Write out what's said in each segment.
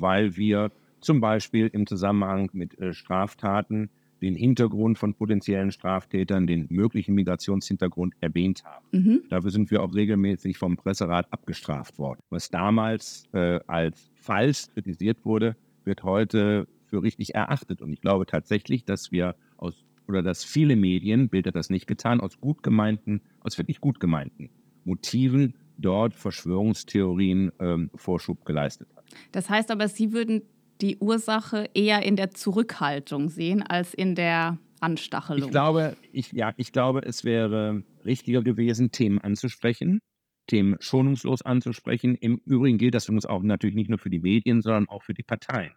weil wir zum Beispiel im Zusammenhang mit äh, Straftaten den Hintergrund von potenziellen Straftätern, den möglichen Migrationshintergrund erwähnt haben. Mhm. Dafür sind wir auch regelmäßig vom Presserat abgestraft worden. Was damals äh, als falsch kritisiert wurde, wird heute für richtig erachtet. Und ich glaube tatsächlich, dass wir aus oder dass viele Medien, Bild hat das nicht getan, aus gut gemeinten, aus wirklich gut gemeinten Motiven dort Verschwörungstheorien ähm, Vorschub geleistet hat. Das heißt aber, Sie würden die Ursache eher in der Zurückhaltung sehen als in der Anstachelung. Ich glaube, ich, ja, ich glaube, es wäre richtiger gewesen, Themen anzusprechen, Themen schonungslos anzusprechen. Im Übrigen gilt das für uns auch natürlich nicht nur für die Medien, sondern auch für die Parteien.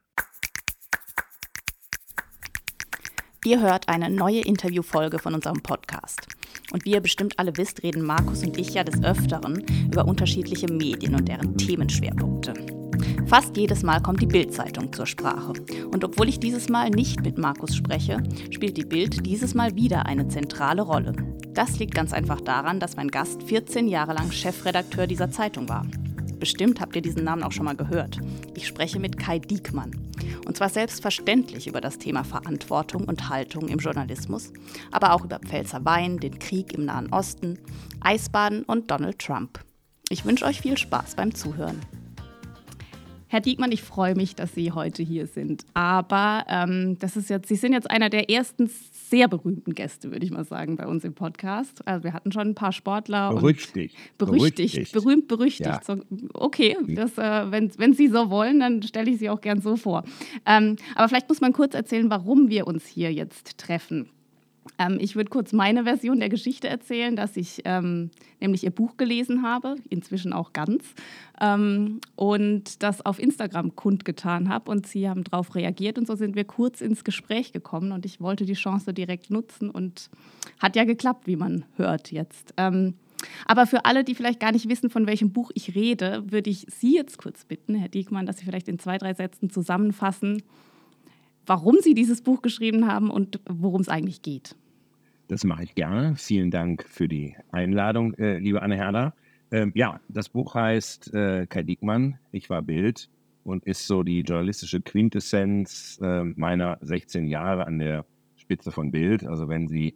Ihr hört eine neue Interviewfolge von unserem Podcast. Und wie ihr bestimmt alle wisst, reden Markus und ich ja des Öfteren über unterschiedliche Medien und deren Themenschwerpunkte. Fast jedes Mal kommt die Bild-Zeitung zur Sprache. Und obwohl ich dieses Mal nicht mit Markus spreche, spielt die Bild dieses Mal wieder eine zentrale Rolle. Das liegt ganz einfach daran, dass mein Gast 14 Jahre lang Chefredakteur dieser Zeitung war. Bestimmt habt ihr diesen Namen auch schon mal gehört. Ich spreche mit Kai Diekmann. Und zwar selbstverständlich über das Thema Verantwortung und Haltung im Journalismus, aber auch über Pfälzer Wein, den Krieg im Nahen Osten, Eisbaden und Donald Trump. Ich wünsche euch viel Spaß beim Zuhören. Herr Diekmann, ich freue mich, dass Sie heute hier sind. Aber ähm, das ist jetzt, Sie sind jetzt einer der ersten sehr berühmten Gäste, würde ich mal sagen, bei uns im Podcast. Also wir hatten schon ein paar Sportler. Berüchtigt. Berüchtigt. berüchtigt. Berühmt, berüchtigt. Ja. So, okay, das, äh, wenn, wenn Sie so wollen, dann stelle ich Sie auch gern so vor. Ähm, aber vielleicht muss man kurz erzählen, warum wir uns hier jetzt treffen. Ähm, ich würde kurz meine Version der Geschichte erzählen, dass ich ähm, nämlich ihr Buch gelesen habe, inzwischen auch ganz, ähm, und das auf Instagram kundgetan habe und sie haben darauf reagiert und so sind wir kurz ins Gespräch gekommen und ich wollte die Chance direkt nutzen und hat ja geklappt, wie man hört jetzt. Ähm, aber für alle, die vielleicht gar nicht wissen, von welchem Buch ich rede, würde ich Sie jetzt kurz bitten, Herr Diekmann, dass Sie vielleicht in zwei, drei Sätzen zusammenfassen, warum Sie dieses Buch geschrieben haben und worum es eigentlich geht. Das mache ich gerne. Vielen Dank für die Einladung, äh, liebe Anne Herder. Ähm, ja, das Buch heißt äh, Kai Diekmann, Ich war Bild und ist so die journalistische Quintessenz äh, meiner 16 Jahre an der Spitze von Bild. Also wenn Sie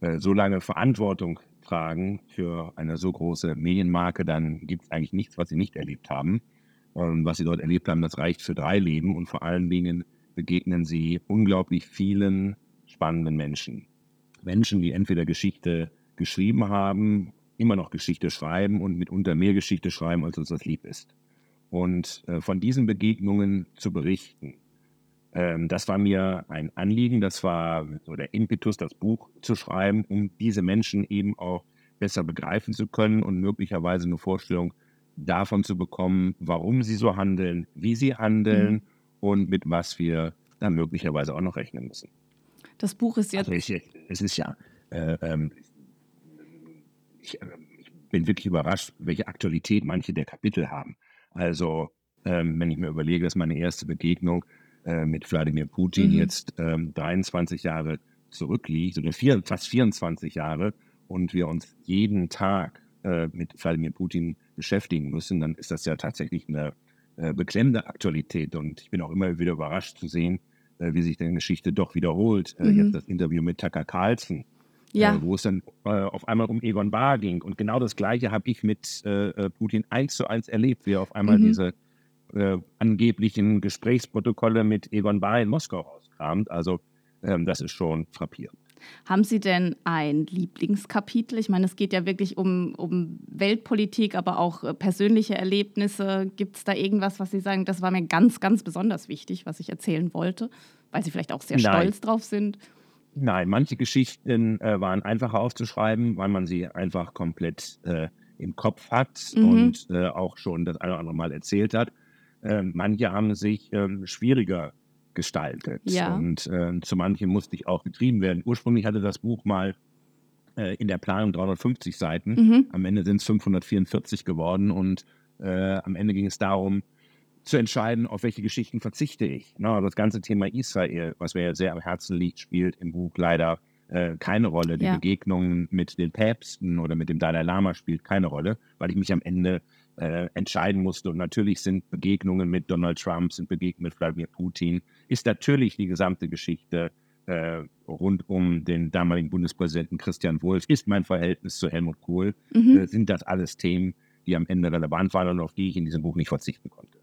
äh, so lange Verantwortung tragen für eine so große Medienmarke, dann gibt es eigentlich nichts, was Sie nicht erlebt haben. Und was Sie dort erlebt haben, das reicht für drei Leben und vor allen Dingen begegnen sie unglaublich vielen spannenden Menschen. Menschen, die entweder Geschichte geschrieben haben, immer noch Geschichte schreiben und mitunter mehr Geschichte schreiben, als uns das lieb ist. Und äh, von diesen Begegnungen zu berichten, ähm, das war mir ein Anliegen, das war so der Impetus, das Buch zu schreiben, um diese Menschen eben auch besser begreifen zu können und möglicherweise eine Vorstellung davon zu bekommen, warum sie so handeln, wie sie handeln mhm und mit was wir dann möglicherweise auch noch rechnen müssen. Das Buch ist jetzt. Also ich, es ist ja. Äh, ähm, ich, äh, ich, bin wirklich überrascht, welche Aktualität manche der Kapitel haben. Also, ähm, wenn ich mir überlege, dass meine erste Begegnung äh, mit Wladimir Putin mhm. jetzt ähm, 23 Jahre zurückliegt, oder vier, fast 24 Jahre, und wir uns jeden Tag äh, mit Wladimir Putin beschäftigen müssen, dann ist das ja tatsächlich eine äh, beklemmende Aktualität. Und ich bin auch immer wieder überrascht zu sehen, äh, wie sich die Geschichte doch wiederholt. Äh, mhm. Jetzt das Interview mit Tucker Carlson, äh, ja. wo es dann äh, auf einmal um Egon Bahr ging. Und genau das Gleiche habe ich mit Putin eins zu eins erlebt, wie er auf einmal mhm. diese angeblichen Gesprächsprotokolle mit Egon Bahr in Moskau rauskramt. Also ähm, das ist schon frappierend. Haben Sie denn ein Lieblingskapitel? Ich meine, es geht ja wirklich um, um Weltpolitik, aber auch äh, persönliche Erlebnisse. Gibt es da irgendwas, was Sie sagen, das war mir ganz, ganz besonders wichtig, was ich erzählen wollte, weil Sie vielleicht auch sehr Nein. stolz drauf sind? Nein, manche Geschichten äh, waren einfacher aufzuschreiben, weil man sie einfach komplett äh, im Kopf hat mhm. und äh, auch schon das eine oder andere Mal erzählt hat. Ähm, manche haben sich ähm, schwieriger gestaltet. Ja. Und äh, zu manchen musste ich auch getrieben werden. Ursprünglich hatte das Buch mal äh, in der Planung 350 Seiten. Mhm. Am Ende sind es 544 geworden und äh, am Ende ging es darum, zu entscheiden, auf welche Geschichten verzichte ich. No, das ganze Thema Israel, was mir ja sehr am Herzen liegt, spielt im Buch leider äh, keine Rolle. Die ja. Begegnungen mit den Päpsten oder mit dem Dalai Lama spielt keine Rolle, weil ich mich am Ende äh, entscheiden musste. Und natürlich sind Begegnungen mit Donald Trump, sind Begegnungen mit Wladimir Putin, ist natürlich die gesamte Geschichte äh, rund um den damaligen Bundespräsidenten Christian Wulff, ist mein Verhältnis zu Helmut Kohl, mhm. äh, sind das alles Themen, die am Ende relevant waren und auf die ich in diesem Buch nicht verzichten konnte.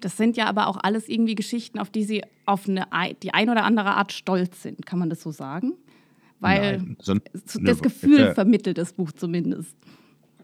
Das sind ja aber auch alles irgendwie Geschichten, auf die Sie auf eine, die ein oder andere Art stolz sind. Kann man das so sagen? Weil Nein, so, das ne, Gefühl äh, vermittelt das Buch zumindest.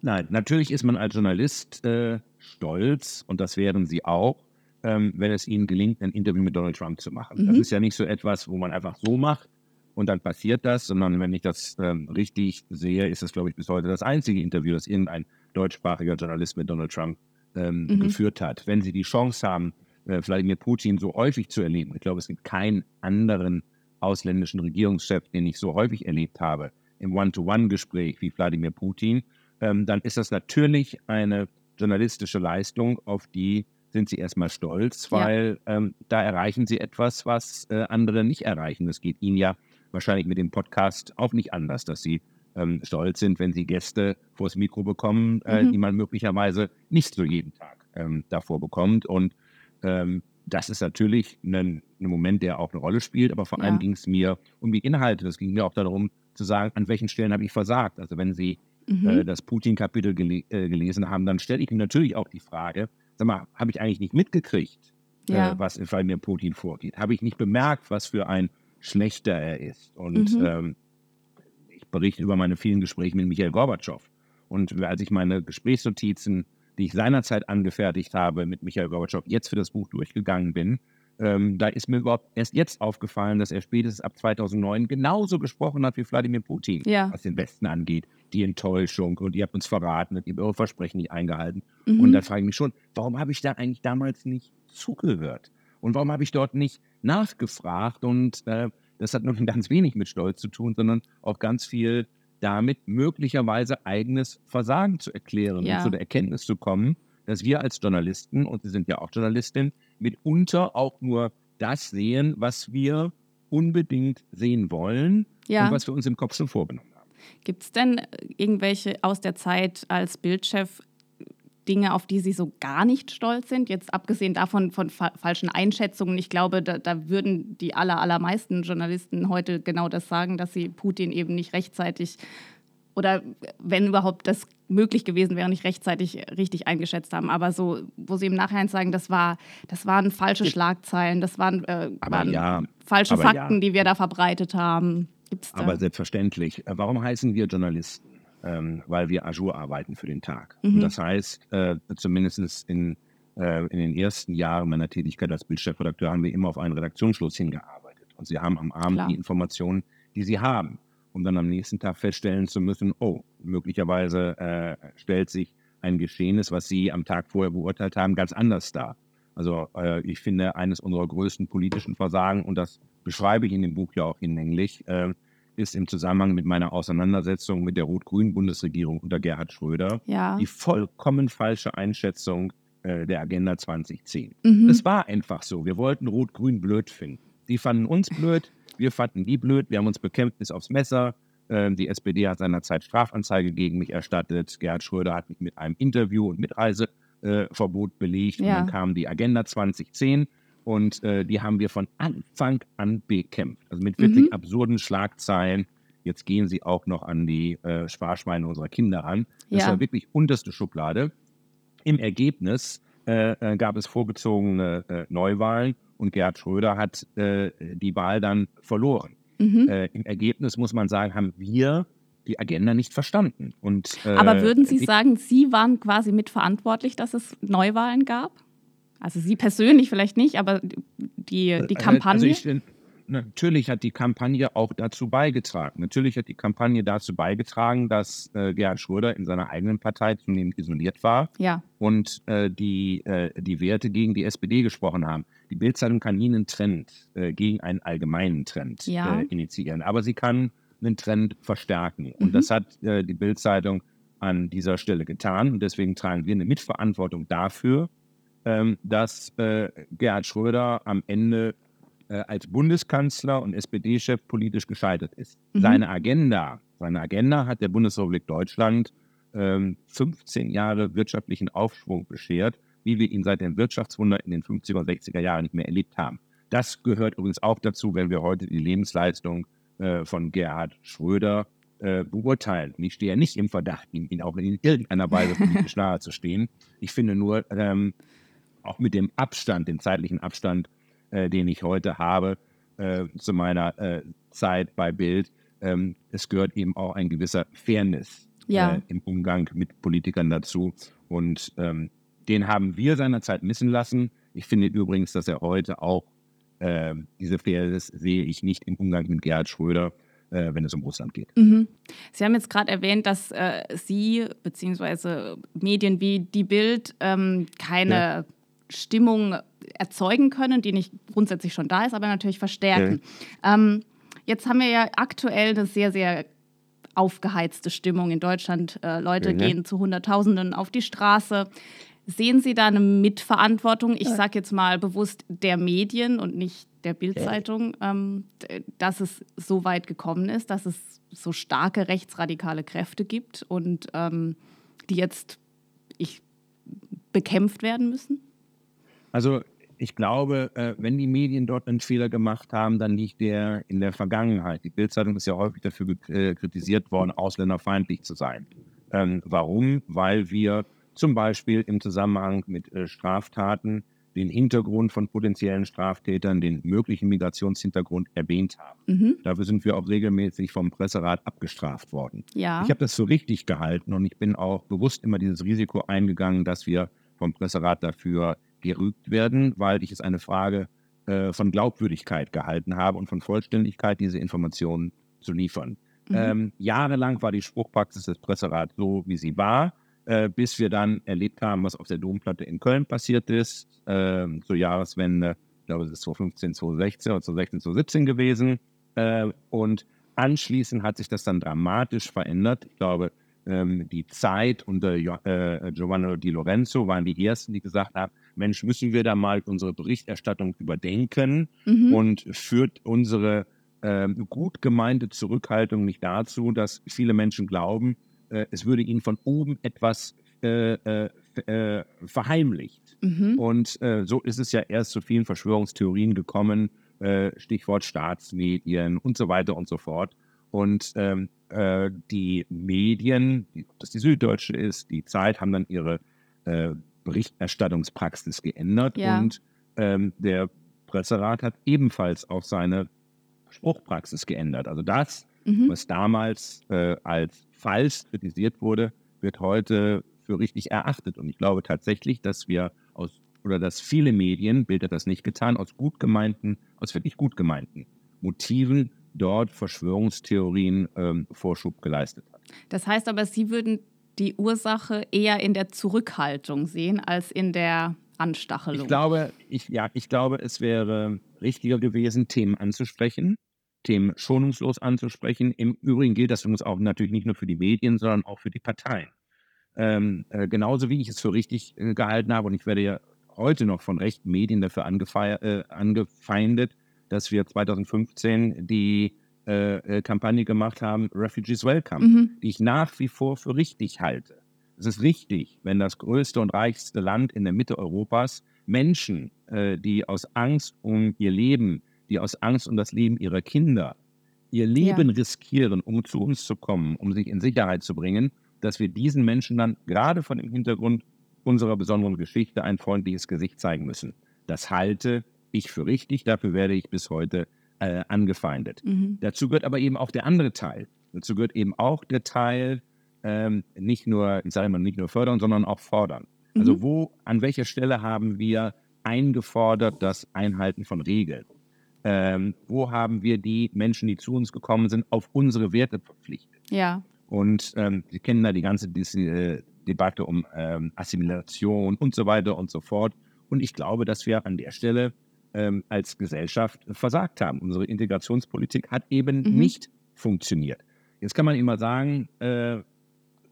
Nein, natürlich ist man als Journalist äh, stolz und das wären Sie auch, ähm, wenn es Ihnen gelingt, ein Interview mit Donald Trump zu machen. Mhm. Das ist ja nicht so etwas, wo man einfach so macht und dann passiert das, sondern wenn ich das ähm, richtig sehe, ist das, glaube ich, bis heute das einzige Interview, das irgendein deutschsprachiger Journalist mit Donald Trump ähm, mhm. geführt hat. Wenn Sie die Chance haben, äh, Wladimir Putin so häufig zu erleben, ich glaube, es gibt keinen anderen ausländischen Regierungschef, den ich so häufig erlebt habe, im One-to-One-Gespräch wie Wladimir Putin, ähm, dann ist das natürlich eine journalistische Leistung, auf die sind sie erstmal stolz, weil ja. ähm, da erreichen sie etwas, was äh, andere nicht erreichen. Das geht ihnen ja wahrscheinlich mit dem Podcast auch nicht anders, dass sie ähm, stolz sind, wenn sie Gäste vors Mikro bekommen, äh, mhm. die man möglicherweise nicht so jeden Tag ähm, davor bekommt. Und ähm, das ist natürlich ein, ein, Moment, der auch eine Rolle spielt, aber vor ja. allem ging es mir um die Inhalte. Das ging mir auch darum zu sagen, an welchen Stellen habe ich versagt. Also wenn Sie mhm. äh, das Putin-Kapitel gele äh, gelesen haben, dann stelle ich mir natürlich auch die Frage, sag mal, habe ich eigentlich nicht mitgekriegt, äh, ja. äh, was in Fall mir Putin vorgeht? Habe ich nicht bemerkt, was für ein Schlechter er ist? Und mhm. ähm, ich berichte über meine vielen Gespräche mit Michael Gorbatschow. Und als ich meine Gesprächsnotizen, die ich seinerzeit angefertigt habe, mit Michael Gorbatschow jetzt für das Buch durchgegangen bin, ähm, da ist mir überhaupt erst jetzt aufgefallen, dass er spätestens ab 2009 genauso gesprochen hat wie Wladimir Putin, ja. was den Westen angeht. Die Enttäuschung und ihr habt uns verraten und ihr habt eure Versprechen nicht eingehalten. Mhm. Und da frage ich mich schon, warum habe ich da eigentlich damals nicht zugehört? Und warum habe ich dort nicht nachgefragt? Und äh, das hat nur ganz wenig mit Stolz zu tun, sondern auch ganz viel damit, möglicherweise eigenes Versagen zu erklären ja. und zu der Erkenntnis zu kommen, dass wir als Journalisten, und Sie sind ja auch Journalistin, mitunter auch nur das sehen, was wir unbedingt sehen wollen ja. und was wir uns im Kopf schon vorgenommen haben. Gibt es denn irgendwelche aus der Zeit als Bildchef Dinge, auf die Sie so gar nicht stolz sind? Jetzt abgesehen davon von fa falschen Einschätzungen. Ich glaube, da, da, würden die aller, allermeisten Journalisten heute genau das sagen, dass sie Putin eben nicht rechtzeitig oder wenn überhaupt das möglich gewesen wäre, nicht rechtzeitig richtig eingeschätzt haben. Aber so, wo sie im Nachhinein sagen, das, war, das waren falsche Schlagzeilen, das waren, äh, waren ja, falsche Fakten, ja. die wir da verbreitet haben. Gibt's da? Aber selbstverständlich. Äh, warum heißen wir Journalisten? Ähm, weil wir Azure arbeiten für den Tag. Mhm. Und das heißt, äh, zumindest in, äh, in den ersten Jahren meiner Tätigkeit als Bildchefredakteur haben wir immer auf einen Redaktionsschluss hingearbeitet. Und Sie haben am Abend Klar. die Informationen, die Sie haben um dann am nächsten Tag feststellen zu müssen, oh, möglicherweise äh, stellt sich ein Geschehenes, was Sie am Tag vorher beurteilt haben, ganz anders dar. Also äh, ich finde, eines unserer größten politischen Versagen, und das beschreibe ich in dem Buch ja auch hinlänglich, äh, ist im Zusammenhang mit meiner Auseinandersetzung mit der rot-grünen Bundesregierung unter Gerhard Schröder ja. die vollkommen falsche Einschätzung äh, der Agenda 2010. Mhm. Es war einfach so. Wir wollten Rot-Grün blöd finden. Die fanden uns blöd, wir fanden die blöd, wir haben uns bekämpft bis aufs Messer. Ähm, die SPD hat seinerzeit Strafanzeige gegen mich erstattet. Gerhard Schröder hat mich mit einem Interview und Mitreiseverbot äh, belegt. Ja. Und dann kam die Agenda 2010 und äh, die haben wir von Anfang an bekämpft. Also mit wirklich mhm. absurden Schlagzeilen. Jetzt gehen sie auch noch an die äh, Sparschweine unserer Kinder ran. Das ja. war wirklich unterste Schublade. Im Ergebnis äh, gab es vorgezogene Neuwahlen und Gerhard Schröder hat äh, die Wahl dann verloren. Mhm. Äh, Im Ergebnis muss man sagen, haben wir die Agenda nicht verstanden. Und, äh, Aber würden Sie sagen, Sie waren quasi mitverantwortlich, dass es Neuwahlen gab? Also Sie persönlich vielleicht nicht, aber die, die äh, Kampagne? Also ich, natürlich hat die Kampagne auch dazu beigetragen. Natürlich hat die Kampagne dazu beigetragen, dass äh, Gerhard Schröder in seiner eigenen Partei zunehmend isoliert war ja. und äh, die, äh, die Werte gegen die SPD gesprochen haben. Die Bildzeitung kann nie einen Trend äh, gegen einen allgemeinen Trend ja. Äh, initiieren, aber sie kann einen Trend verstärken. Und mhm. das hat äh, die Bildzeitung an dieser Stelle getan. Und deswegen tragen wir eine Mitverantwortung dafür, ähm, dass Gerhard Schröder am Ende äh, als Bundeskanzler und SPD-Chef politisch gescheitert ist. Mhm. Seine Agenda, seine Agenda hat der Bundesrepublik Deutschland äh, ähm, 15 Jahre wirtschaftlichen Aufschwung beschert, wie wir ihn seit dem Wirtschaftswunder in den 50er und 60er Jahren nicht mehr erlebt haben. Das gehört übrigens auch dazu, wenn wir heute die Lebensleistung äh, von Gerhard Schröder äh, beurteilen. Und ich stehe ja nicht im Verdacht, ihm, ihn auch in irgendeiner Weise politisch nahe zu stehen. Ich finde nur, ähm, auch mit dem Abstand, dem zeitlichen Abstand, äh, den ich heute habe äh, zu meiner äh, Zeit bei Bild, ähm, es gehört eben auch ein gewisser Fairness ja. Äh, im Umgang mit Politikern dazu. Und ähm, den haben wir seinerzeit missen lassen. Ich finde übrigens, dass er heute auch äh, diese Fairness sehe ich nicht im Umgang mit Gerhard Schröder, äh, wenn es um Russland geht. Mhm. Sie haben jetzt gerade erwähnt, dass äh, Sie bzw. Medien wie Die Bild ähm, keine ja. Stimmung erzeugen können, die nicht grundsätzlich schon da ist, aber natürlich verstärken. Ja. Ähm, jetzt haben wir ja aktuell eine sehr, sehr aufgeheizte Stimmung in Deutschland. Äh, Leute mhm. gehen zu Hunderttausenden auf die Straße. Sehen Sie da eine Mitverantwortung, ich sage jetzt mal bewusst der Medien und nicht der Bildzeitung, ähm, dass es so weit gekommen ist, dass es so starke rechtsradikale Kräfte gibt und ähm, die jetzt ich, bekämpft werden müssen? Also ich glaube, äh, wenn die Medien dort einen Fehler gemacht haben, dann liegt der in der Vergangenheit. Die Bildzeitung ist ja häufig dafür äh, kritisiert worden, ausländerfeindlich zu sein. Ähm, warum? Weil wir zum Beispiel im Zusammenhang mit äh, Straftaten den Hintergrund von potenziellen Straftätern, den möglichen Migrationshintergrund erwähnt haben. Mhm. Dafür sind wir auch regelmäßig vom Presserat abgestraft worden. Ja. Ich habe das für richtig gehalten und ich bin auch bewusst immer dieses Risiko eingegangen, dass wir vom Presserat dafür gerügt werden, weil ich es eine Frage äh, von Glaubwürdigkeit gehalten habe und von Vollständigkeit, diese Informationen zu liefern. Mhm. Ähm, jahrelang war die Spruchpraxis des Presserats so, wie sie war äh, bis wir dann erlebt haben, was auf der Domplatte in Köln passiert ist, äh, zur Jahreswende, ich glaube, es ist 2015, 2016 oder 2016, 2017 gewesen. Äh, und anschließend hat sich das dann dramatisch verändert. Ich glaube, ähm, die Zeit unter äh, Giovanni Di Lorenzo waren die ersten, die gesagt haben, Mensch, müssen wir da mal unsere Berichterstattung überdenken mhm. und führt unsere äh, gut gemeinte Zurückhaltung nicht dazu, dass viele Menschen glauben, äh, es würde ihnen von oben etwas äh, äh, äh verheimlicht. Mhm. Und äh, so ist es ja erst zu vielen Verschwörungstheorien gekommen, Stichwort Staatsmedien und so weiter und so fort. Und ähm, die Medien, ob das die Süddeutsche ist, die Zeit, haben dann ihre Berichterstattungspraxis geändert ja. und ähm, der Presserat hat ebenfalls auch seine Spruchpraxis geändert. Also das, mhm. was damals äh, als falsch kritisiert wurde, wird heute für richtig erachtet. Und ich glaube tatsächlich, dass wir aus oder dass viele Medien, Bild hat das nicht getan, aus gut gemeinten, aus wirklich gut gemeinten Motiven dort Verschwörungstheorien ähm, Vorschub geleistet hat. Das heißt aber, Sie würden die Ursache eher in der Zurückhaltung sehen als in der Anstachelung. Ich glaube, ich, ja, ich glaube, es wäre richtiger gewesen, Themen anzusprechen, Themen schonungslos anzusprechen. Im Übrigen gilt das übrigens auch natürlich nicht nur für die Medien, sondern auch für die Parteien. Ähm, äh, genauso wie ich es für richtig äh, gehalten habe, und ich werde ja heute noch von rechten Medien dafür äh, angefeindet, dass wir 2015 die äh, äh, Kampagne gemacht haben, Refugees Welcome, mhm. die ich nach wie vor für richtig halte. Es ist richtig, wenn das größte und reichste Land in der Mitte Europas Menschen, äh, die aus Angst um ihr Leben die aus Angst um das Leben ihrer Kinder ihr Leben ja. riskieren, um zu uns zu kommen, um sich in Sicherheit zu bringen, dass wir diesen Menschen dann gerade von dem Hintergrund unserer besonderen Geschichte ein freundliches Gesicht zeigen müssen. Das halte ich für richtig, dafür werde ich bis heute äh, angefeindet. Mhm. Dazu gehört aber eben auch der andere Teil. Dazu gehört eben auch der Teil, ähm, nicht nur, ich sage mal, nicht nur fördern, sondern auch fordern. Also mhm. Also wo, an welcher Stelle haben wir eingefordert das Einhalten von Regeln? Ähm, wo haben wir die Menschen, die zu uns gekommen sind, auf unsere Werte verpflichtet. Ja. Und ähm, Sie kennen da die ganze diese, äh, Debatte um ähm, Assimilation und so weiter und so fort. Und ich glaube, dass wir an der Stelle ähm, als Gesellschaft versagt haben. Unsere Integrationspolitik hat eben mhm. nicht funktioniert. Jetzt kann man immer sagen, äh,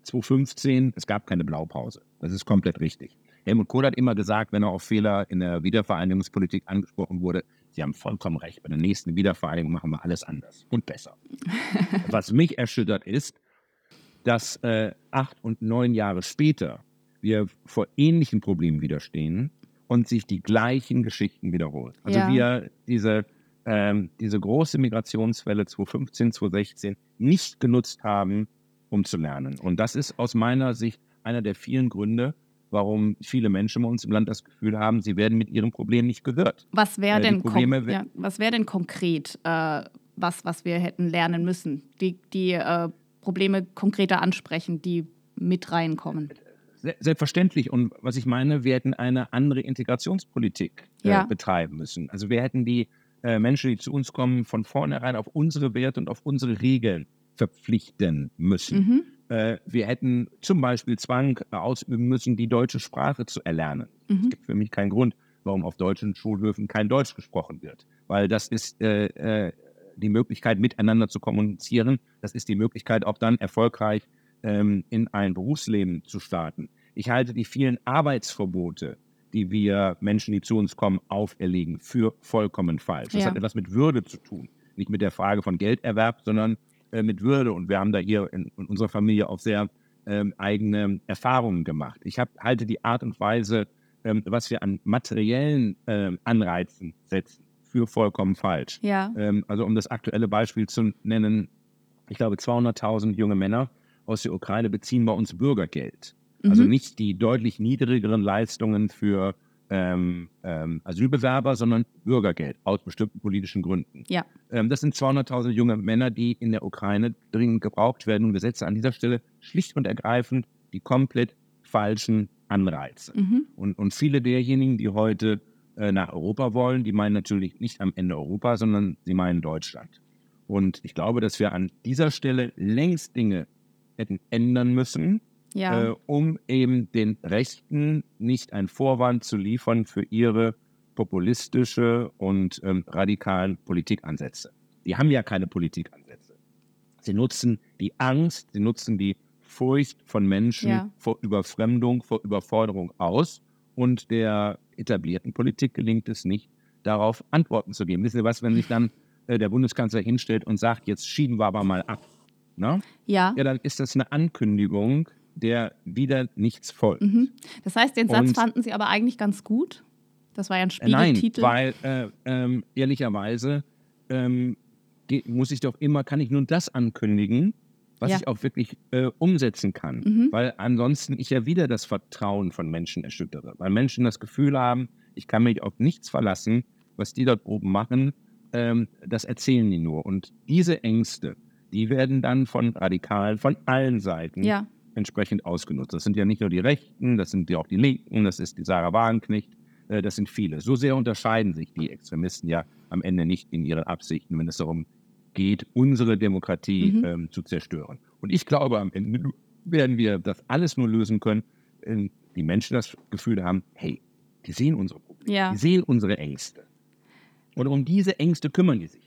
2015, es gab keine Blaupause. Das ist komplett richtig. Helmut Kohl hat immer gesagt, wenn er auf Fehler in der Wiedervereinigungspolitik angesprochen wurde, Sie haben vollkommen recht. Bei der nächsten Wiedervereinigung machen wir alles anders und besser. Was mich erschüttert ist, dass äh, acht und neun Jahre später wir vor ähnlichen Problemen widerstehen und sich die gleichen Geschichten wiederholen. Also Ja. wir diese, ähm, diese große Migrationswelle 2015, 2016 nicht genutzt haben, um zu lernen. Und das ist aus meiner Sicht einer der vielen Gründe, warum viele Menschen bei uns im Land das Gefühl haben, sie werden mit ihrem Problem nicht gehört. Was wäre Äh, denn, Probleme ja, was wär denn konkret, äh, was, was wir hätten lernen müssen? Die, die äh, Probleme konkreter ansprechen, die mit reinkommen. Se- Selbstverständlich. Und was ich meine, wir hätten eine andere Integrationspolitik äh, Ja. betreiben müssen. Also wir hätten die äh, Menschen, die zu uns kommen, von vornherein auf unsere Werte und auf unsere Regeln verpflichten müssen. Mhm. Äh, wir hätten zum Beispiel Zwang ausüben müssen, die deutsche Sprache zu erlernen. Es Mhm. gibt für mich keinen Grund, warum auf deutschen Schulhöfen kein Deutsch gesprochen wird. Weil das ist äh, äh, die Möglichkeit, miteinander zu kommunizieren. Das ist die Möglichkeit, auch dann erfolgreich ähm, in ein Berufsleben zu starten. Ich halte die vielen Arbeitsverbote, die wir Menschen, die zu uns kommen, auferlegen, für vollkommen falsch. Das Ja. hat etwas mit Würde zu tun. Nicht mit der Frage von Gelderwerb, sondern äh, mit Würde. Und wir haben da hier in, in unserer Familie auch sehr ähm, eigene Erfahrungen gemacht. Ich hab, halte die Art und Weise, ähm, was wir an materiellen ähm, Anreizen setzen, für vollkommen falsch. Ja. Ähm, also um das aktuelle Beispiel zu nennen, ich glaube 200.000 junge Männer aus der Ukraine beziehen bei uns Bürgergeld. Also Mhm. nicht die deutlich niedrigeren Leistungen für ähm, ähm, Asylbewerber, sondern Bürgergeld aus bestimmten politischen Gründen. Ja. Ähm, das sind 200.000 junge Männer, die in der Ukraine dringend gebraucht werden. Und wir setzen an dieser Stelle schlicht und ergreifend die komplett falschen Anreize. Mhm. Und, und viele derjenigen, die heute äh, nach Europa wollen, die meinen natürlich nicht am Ende Europa, sondern sie meinen Deutschland. Und ich glaube, dass wir an dieser Stelle längst Dinge hätten ändern müssen, Ja. äh, um eben den Rechten nicht einen Vorwand zu liefern für ihre populistische und ähm, radikalen Politikansätze. Die haben ja keine Politikansätze. Sie nutzen die Angst, sie nutzen die Furcht von Menschen Ja. vor Überfremdung, vor Überforderung aus. Und der etablierten Politik gelingt es nicht, darauf Antworten zu geben. Wissen Sie was, wenn sich dann äh, der Bundeskanzler hinstellt und sagt, jetzt schieben wir aber mal ab. Ne? ja. Ja, dann ist das eine Ankündigung, der wieder nichts folgt. Mhm. Das heißt, den Satz Und- fanden Sie aber eigentlich ganz gut? Das war ja ein Äh, Nein, Spiegeltitel. weil äh, ähm, ehrlicherweise ähm, muss ich doch immer, kann ich nur das ankündigen, was Ja. ich auch wirklich äh, umsetzen kann. Mhm. Weil ansonsten ich ja wieder das Vertrauen von Menschen erschüttere. Weil Menschen das Gefühl haben, ich kann mich auf nichts verlassen, was die dort oben machen, ähm, das erzählen die nur. Und diese Ängste, die werden dann von Radikalen, von allen Seiten ja. Entsprechend ausgenutzt. Das sind ja nicht nur die Rechten, das sind ja auch die Linken, das ist die Sarah Wagenknecht, äh, das sind viele. So sehr unterscheiden sich die Extremisten ja am Ende nicht in ihren Absichten, wenn es darum geht, unsere Demokratie Mhm. ähm, zu zerstören. Und ich glaube, am Ende werden wir das alles nur lösen können, wenn die Menschen das Gefühl haben, hey, die sehen unsere Probleme, Ja. die sehen unsere Ängste. Und um diese Ängste kümmern die sich.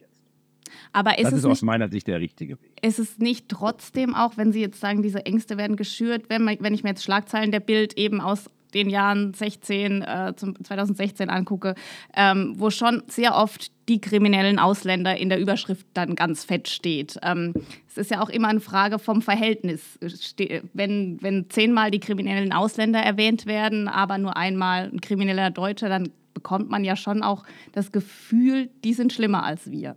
Aber ist das es ist nicht aus meiner Sicht der richtige Weg. ist es nicht trotzdem auch, wenn Sie jetzt sagen, diese Ängste werden geschürt, wenn, man, wenn ich mir jetzt Schlagzeilen der Bild eben aus den Jahren 16, äh, zum 2016 angucke, ähm, wo schon sehr oft die kriminellen Ausländer in der Überschrift dann ganz fett steht. Ähm, es ist ja auch immer eine Frage vom Verhältnis. Ste wenn, wenn zehnmal die kriminellen Ausländer erwähnt werden, aber nur einmal ein krimineller Deutscher, dann bekommt man ja schon auch das Gefühl, die sind schlimmer als wir.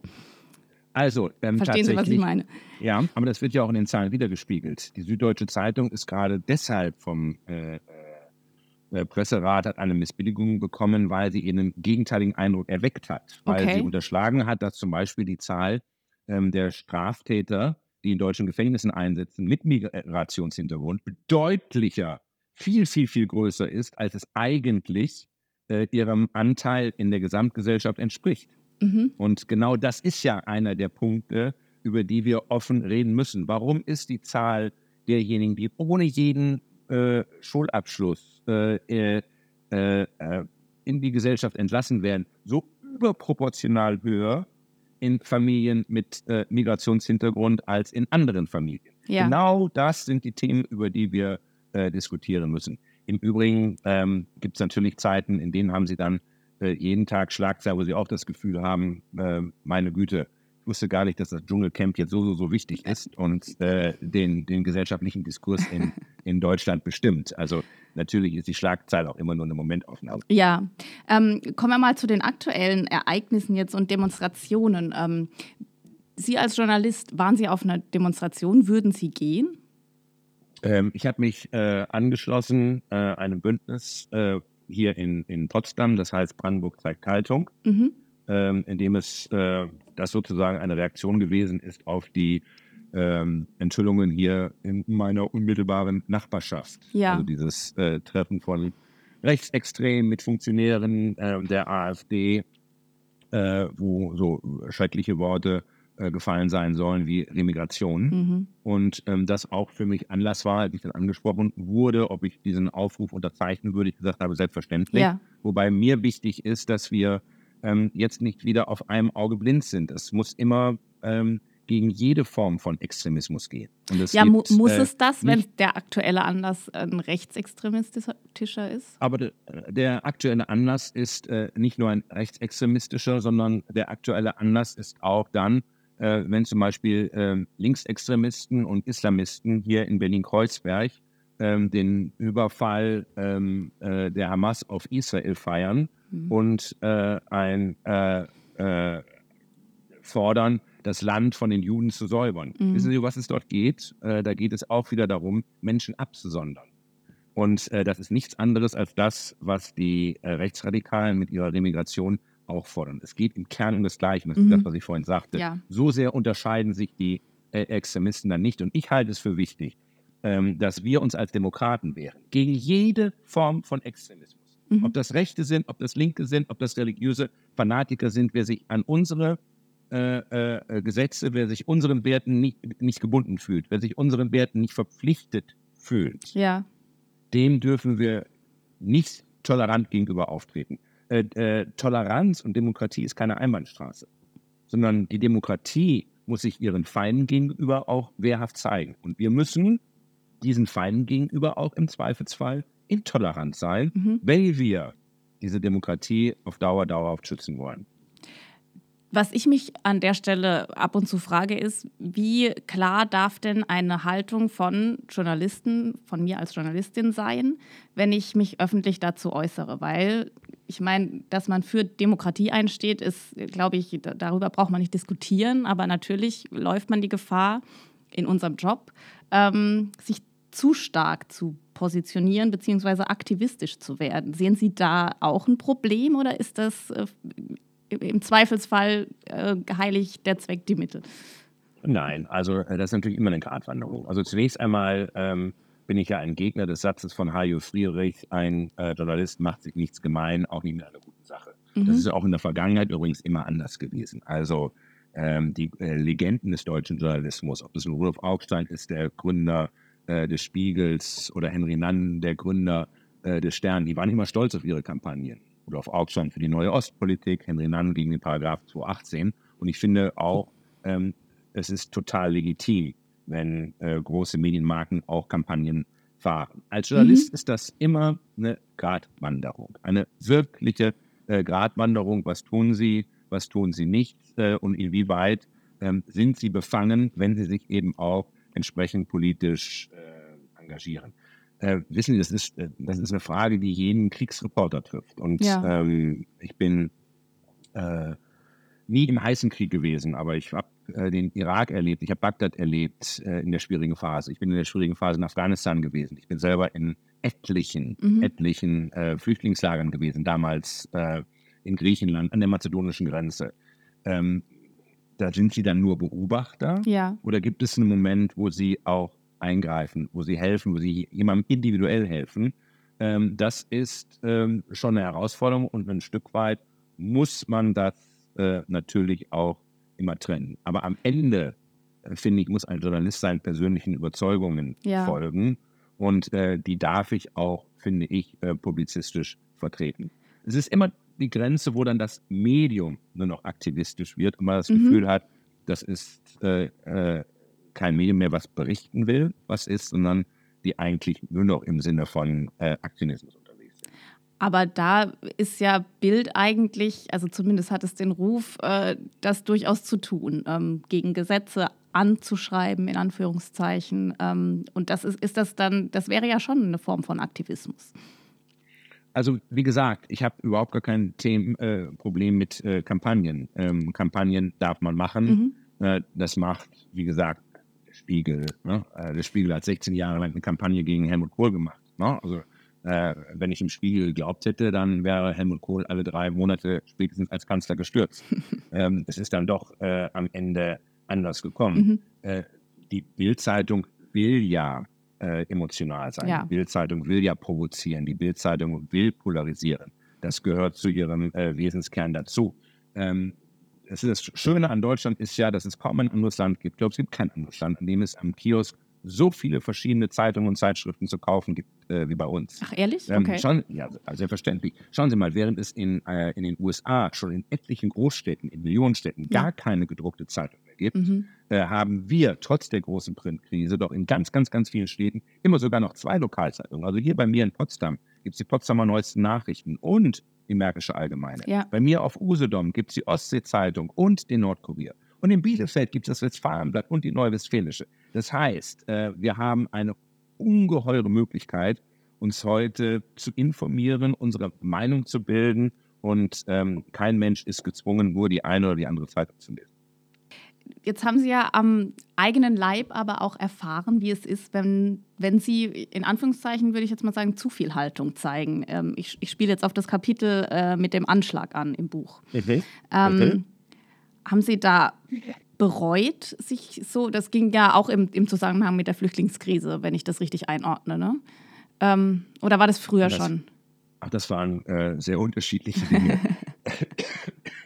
Also, ähm, Verstehen Sie, was ich meine? Ja, aber das wird ja auch in den Zahlen wiedergespiegelt. Die Süddeutsche Zeitung ist gerade deshalb vom äh, äh, Presserat hat eine Missbilligung bekommen, weil sie einen gegenteiligen Eindruck erweckt hat. Weil Okay. sie unterschlagen hat, dass zum Beispiel die Zahl ähm, der Straftäter, die in deutschen Gefängnissen einsitzen, mit Migrationshintergrund deutlicher, viel, viel, viel größer ist, als es eigentlich äh, ihrem Anteil in der Gesamtgesellschaft entspricht. Mhm. Und genau das ist ja einer der Punkte, über die wir offen reden müssen. Warum ist die Zahl derjenigen, die ohne jeden äh, Schulabschluss äh, äh, äh, äh, in die Gesellschaft entlassen werden, so überproportional höher in Familien mit äh, Migrationshintergrund als in anderen Familien? Ja. Genau das sind die Themen, über die wir diskutieren müssen. Im Übrigen ähm, gibt es natürlich Zeiten, in denen haben sie dann äh, jeden Tag Schlagzeilen, wo sie auch das Gefühl haben, äh, meine Güte, wusste gar nicht, dass das Dschungelcamp jetzt so, so, so wichtig ist und äh, den, den gesellschaftlichen Diskurs in, in Deutschland bestimmt. Also natürlich ist die Schlagzeile auch immer nur eine Momentaufnahme. Ja, ähm, kommen wir mal zu den aktuellen Ereignissen jetzt und Demonstrationen. Ähm, Sie als Journalist, waren Sie auf einer Demonstration? Würden Sie gehen? Ähm, ich habe mich äh, angeschlossen äh, einem Bündnis äh, hier in, in Potsdam, das heißt Brandenburg zeigt Haltung, mhm. ähm, in dem es äh, das sozusagen eine Reaktion gewesen ist auf die ähm, Enthüllungen hier in meiner unmittelbaren Nachbarschaft. Ja. Also dieses äh, Treffen von Rechtsextremen mit Funktionären äh, der AfD, äh, wo so schreckliche Worte äh, gefallen sein sollen wie Remigration. Mhm. Und ähm, das auch für mich Anlass war, als ich dann angesprochen wurde, ob ich diesen Aufruf unterzeichnen würde. Ich gesagt habe, selbstverständlich. Ja. Wobei mir wichtig ist, dass wir ähm, jetzt nicht wieder auf einem Auge blind sind. Es muss immer ähm, gegen jede Form von Extremismus gehen. ja, gibt, mu muss äh, es das, wenn der aktuelle Anlass ein rechtsextremistischer ist? Aber de, der aktuelle Anlass ist äh, nicht nur ein rechtsextremistischer, sondern der aktuelle Anlass ist auch dann, äh, wenn zum Beispiel äh, Linksextremisten und Islamisten hier in Berlin-Kreuzberg ähm, den Überfall ähm, äh, der Hamas auf Israel feiern mhm. und äh, ein äh, äh, fordern, das Land von den Juden zu säubern. Mhm. Wissen Sie, was es dort geht? da geht es auch wieder darum, Menschen abzusondern. Und das ist nichts anderes als das, was die Rechtsradikalen mit ihrer Remigration auch fordern. Es geht im Kern um das Gleiche. Das ist das, mhm. was ich vorhin sagte. Ja. So sehr unterscheiden sich die äh, Extremisten dann nicht. Und ich halte es für wichtig, ähm, dass wir uns als Demokraten wehren gegen jede Form von Extremismus. Mhm. Ob das Rechte sind, ob das Linke sind, ob das religiöse Fanatiker sind, wer sich an unsere äh, äh, Gesetze, wer sich unseren Werten nicht, nicht gebunden fühlt, wer sich unseren Werten nicht verpflichtet fühlt, ja. dem dürfen wir nicht tolerant gegenüber auftreten äh, äh, Toleranz und Demokratie ist keine Einbahnstraße, sondern die Demokratie muss sich ihren Feinden gegenüber auch wehrhaft zeigen. Und wir müssen diesen Feinden gegenüber auch im Zweifelsfall intolerant sein, mhm. weil wir diese Demokratie auf Dauer dauerhaft schützen wollen. Was ich mich an der Stelle ab und zu frage, ist, wie klar darf denn eine Haltung von Journalisten, von mir als Journalistin sein, wenn ich mich öffentlich dazu äußere? Weil ich meine, dass man für Demokratie einsteht, ist, glaube ich, darüber braucht man nicht diskutieren, aber natürlich läuft man die Gefahr in unserem Job, ähm, sich zu stark zu positionieren bzw. aktivistisch zu werden. Sehen Sie da auch ein Problem oder ist das äh, im Zweifelsfall äh, heiligt der Zweck die Mittel. Nein, also äh, das ist natürlich immer eine Gratwanderung. Also zunächst einmal ähm, bin ich ja ein Gegner des Satzes von Hajo Friedrich, ein äh, Journalist macht sich nichts gemein, auch nicht mit einer guten Sache. Mhm. Das ist auch in der Vergangenheit übrigens immer anders gewesen. Also ähm, die äh, Legenden des deutschen Journalismus, ob das Rudolf Augstein ist, der Gründer äh, des Spiegels oder Henry Nann, der Gründer äh, des Stern, die waren immer stolz auf ihre Kampagnen auf Augstein für die neue Ostpolitik, Henry Nann gegen den Paragraph 218. Und ich finde auch, ähm, es ist total legitim, wenn äh, große Medienmarken auch Kampagnen fahren. Als Journalist mhm. ist das immer eine Gratwanderung, eine wirkliche äh, Gratwanderung. Was tun Sie, was tun Sie nicht äh, und inwieweit ähm, sind Sie befangen, wenn Sie sich eben auch entsprechend politisch äh, engagieren. Äh, wissen Sie, das ist, äh, das ist eine Frage, die jeden Kriegsreporter trifft. Und ja. ähm, ich bin nie im heißen Krieg gewesen, aber ich habe äh, den Irak erlebt, ich habe Bagdad erlebt äh, in der schwierigen Phase. Ich bin in der schwierigen Phase in Afghanistan gewesen. Ich bin selber in etlichen, mhm. etlichen äh, Flüchtlingslagern gewesen, damals in Griechenland, an der mazedonischen Grenze. Ähm, da sind Sie dann nur Beobachter? Ja. Oder gibt es einen Moment, wo Sie auch eingreifen, wo sie helfen, wo sie jemandem individuell helfen, ähm, das ist ähm, schon eine Herausforderung und ein Stück weit muss man das äh, natürlich auch immer trennen. Aber am Ende, äh, finde ich, muss ein Journalist seinen persönlichen Überzeugungen ja. folgen und äh, die darf ich auch, finde ich, äh, publizistisch vertreten. Es ist immer die Grenze, wo dann das Medium nur noch aktivistisch wird und man das mhm. Gefühl hat, das ist äh, äh, kein Medium mehr was berichten will, was ist, sondern die eigentlich nur noch im Sinne von äh, Aktionismus. Aber da ist ja Bild eigentlich, also zumindest hat es den Ruf, äh, das durchaus zu tun, ähm, gegen Gesetze anzuschreiben, in Anführungszeichen. Ähm, und das ist, ist das dann, das wäre ja schon eine Form von Aktivismus. Also wie gesagt, ich habe überhaupt gar kein Thema, äh, Problem mit äh, Kampagnen. Ähm, Kampagnen darf man machen. Mhm. Äh, das macht, wie gesagt, der Spiegel. Ne? Äh, der Spiegel hat 16 Jahre lang eine Kampagne gegen Helmut Kohl gemacht. Ne? Also äh, wenn ich im Spiegel geglaubt hätte, dann wäre Helmut Kohl alle drei Monate spätestens als Kanzler gestürzt. ähm, es ist dann doch äh, am Ende anders gekommen. Mhm. Äh, die Bildzeitung will ja äh, emotional sein. Ja. Die Bildzeitung will ja provozieren. Die Bildzeitung will polarisieren. Das gehört zu ihrem äh, Wesenskern dazu. Ähm, das, das Schöne an Deutschland ist ja, dass es kaum ein anderes Land gibt. Ich glaube, es gibt kein anderes Land, in dem es am Kiosk so viele verschiedene Zeitungen und Zeitschriften zu kaufen gibt äh, wie bei uns. Ach, ehrlich? Ähm, okay. Schon, ja, selbstverständlich. Schauen Sie mal, während es in, äh, in den USA schon in etlichen Großstädten, in Millionenstädten ja. gar keine gedruckte Zeitung mehr gibt, mhm. äh, haben wir trotz der großen Printkrise doch in ganz, ganz, ganz vielen Städten immer sogar noch zwei Lokalzeitungen. Also hier bei mir in Potsdam gibt es die Potsdamer Neuesten Nachrichten und die Märkische Allgemeine. Ja. Bei mir auf Usedom gibt es die Ostsee-Zeitung und den Nordkurier. Und in Bielefeld gibt es das Westfalenblatt und die Neuwestfälische. Das heißt, äh, wir haben eine ungeheure Möglichkeit, uns heute zu informieren, unsere Meinung zu bilden und ähm, kein Mensch ist gezwungen, nur die eine oder die andere Zeitung zu lesen. Jetzt haben Sie ja am eigenen Leib aber auch erfahren, wie es ist, wenn, wenn Sie, in Anführungszeichen würde ich jetzt mal sagen, zu viel Haltung zeigen. Ähm, ich, ich spiele jetzt auf das Kapitel äh, mit dem Anschlag an im Buch. Okay. Ähm, okay. Haben Sie da bereut, sich so, das ging ja auch im, im Zusammenhang mit der Flüchtlingskrise, wenn ich das richtig einordne, ne? Ähm, oder war das früher das, schon? Ach, das waren äh, sehr unterschiedliche Dinge,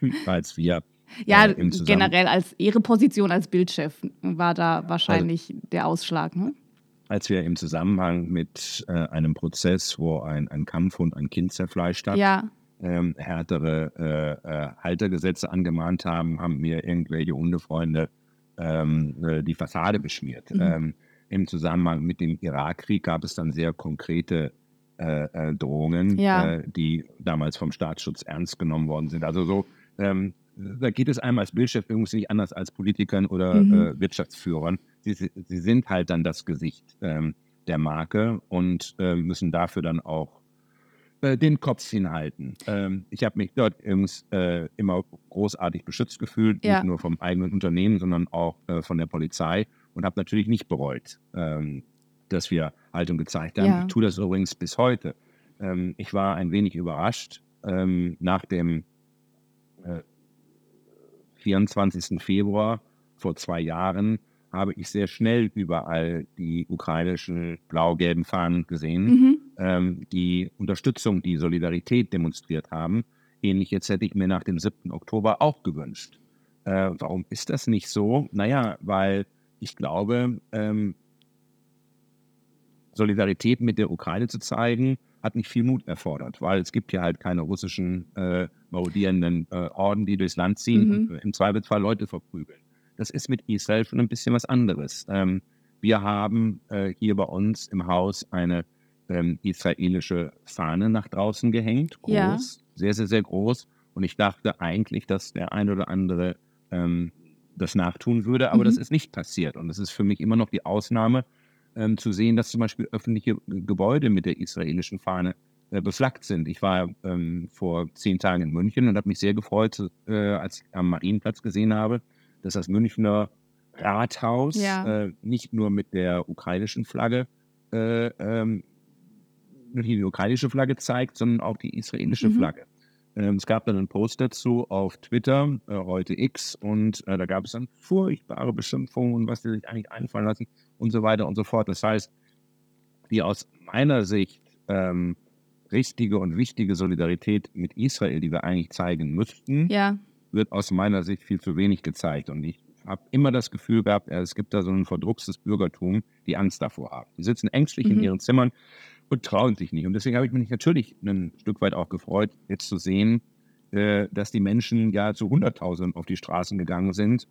als wir ja, äh, generell als Ihre Position als Bildchef war da wahrscheinlich also, der Ausschlag, ne? Als wir im Zusammenhang mit äh, einem Prozess, wo ein, ein Kampfhund ein Kind zerfleischt hat, ja ähm, härtere äh, äh, Haltergesetze angemahnt haben, haben mir irgendwelche Hundefreunde ähm, äh, die Fassade beschmiert. Mhm. Ähm, Im Zusammenhang mit dem Irakkrieg gab es dann sehr konkrete äh, äh Drohungen, ja. Äh, die damals vom Staatsschutz ernst genommen worden sind. Also so, ähm, da geht es einem als Bildchef irgendwie nicht anders als Politikern oder mhm. Wirtschaftsführern. Sie, sie, sind halt dann das Gesicht ähm, der Marke und müssen dafür dann auch äh, den Kopf hinhalten. Ähm, ich habe mich dort übrigens äh, immer großartig beschützt gefühlt, ja. nicht nur vom eigenen Unternehmen, sondern auch äh, von der Polizei und habe natürlich nicht bereut, ähm, dass wir Haltung gezeigt haben. Ja. Ich tue das übrigens bis heute. Ähm, ich war ein wenig überrascht ähm, nach dem 24. Äh, Februar vor zwei Jahren, habe ich sehr schnell überall die ukrainischen blau-gelben Fahnen gesehen, mhm. Ähm, die Unterstützung, die Solidarität demonstriert haben. Ähnlich jetzt hätte ich mir nach dem 7. Oktober auch gewünscht. Äh, warum ist das nicht so? Naja, weil ich glaube, ähm, Solidarität mit der Ukraine zu zeigen, hat nicht viel Mut erfordert, weil es gibt ja halt keine russischen äh, marodierenden äh, Orden, die durchs Land ziehen mhm. und im Zweifelsfall Leute verprügeln. Das ist mit Israel schon ein bisschen was anderes. Ähm, wir haben äh, hier bei uns im Haus eine ähm, israelische Fahne nach draußen gehängt, groß, ja. sehr, sehr, sehr groß. Und ich dachte eigentlich, dass der ein oder andere ähm, das nachtun würde, aber mhm. das ist nicht passiert. Und es ist für mich immer noch die Ausnahme, ähm, zu sehen, dass zum Beispiel öffentliche Gebäude mit der israelischen Fahne äh, beflaggt sind. Ich war ähm, vor zehn Tagen in München und habe mich sehr gefreut, äh, als ich am Marienplatz gesehen habe, dass das Münchner Rathaus ja. äh, nicht nur mit der ukrainischen Flagge äh, ähm, die ukrainische Flagge zeigt, sondern auch die israelische mhm. Flagge. Ähm, es gab dann einen Post dazu auf Twitter, äh, heute X, und äh, da gab es dann furchtbare Beschimpfungen und was die sich eigentlich einfallen lassen und so weiter und so fort. Das heißt, die aus meiner Sicht ähm, richtige und wichtige Solidarität mit Israel, die wir eigentlich zeigen müssten, ja wird aus meiner Sicht viel zu wenig gezeigt. Und ich habe immer das Gefühl gehabt, es gibt da so ein verdruckstes Bürgertum, die Angst davor haben. Die sitzen ängstlich mhm. in ihren Zimmern und trauen sich nicht. Und deswegen habe ich mich natürlich ein Stück weit auch gefreut, jetzt zu sehen, äh, dass die Menschen ja zu Hunderttausenden auf die Straßen gegangen sind,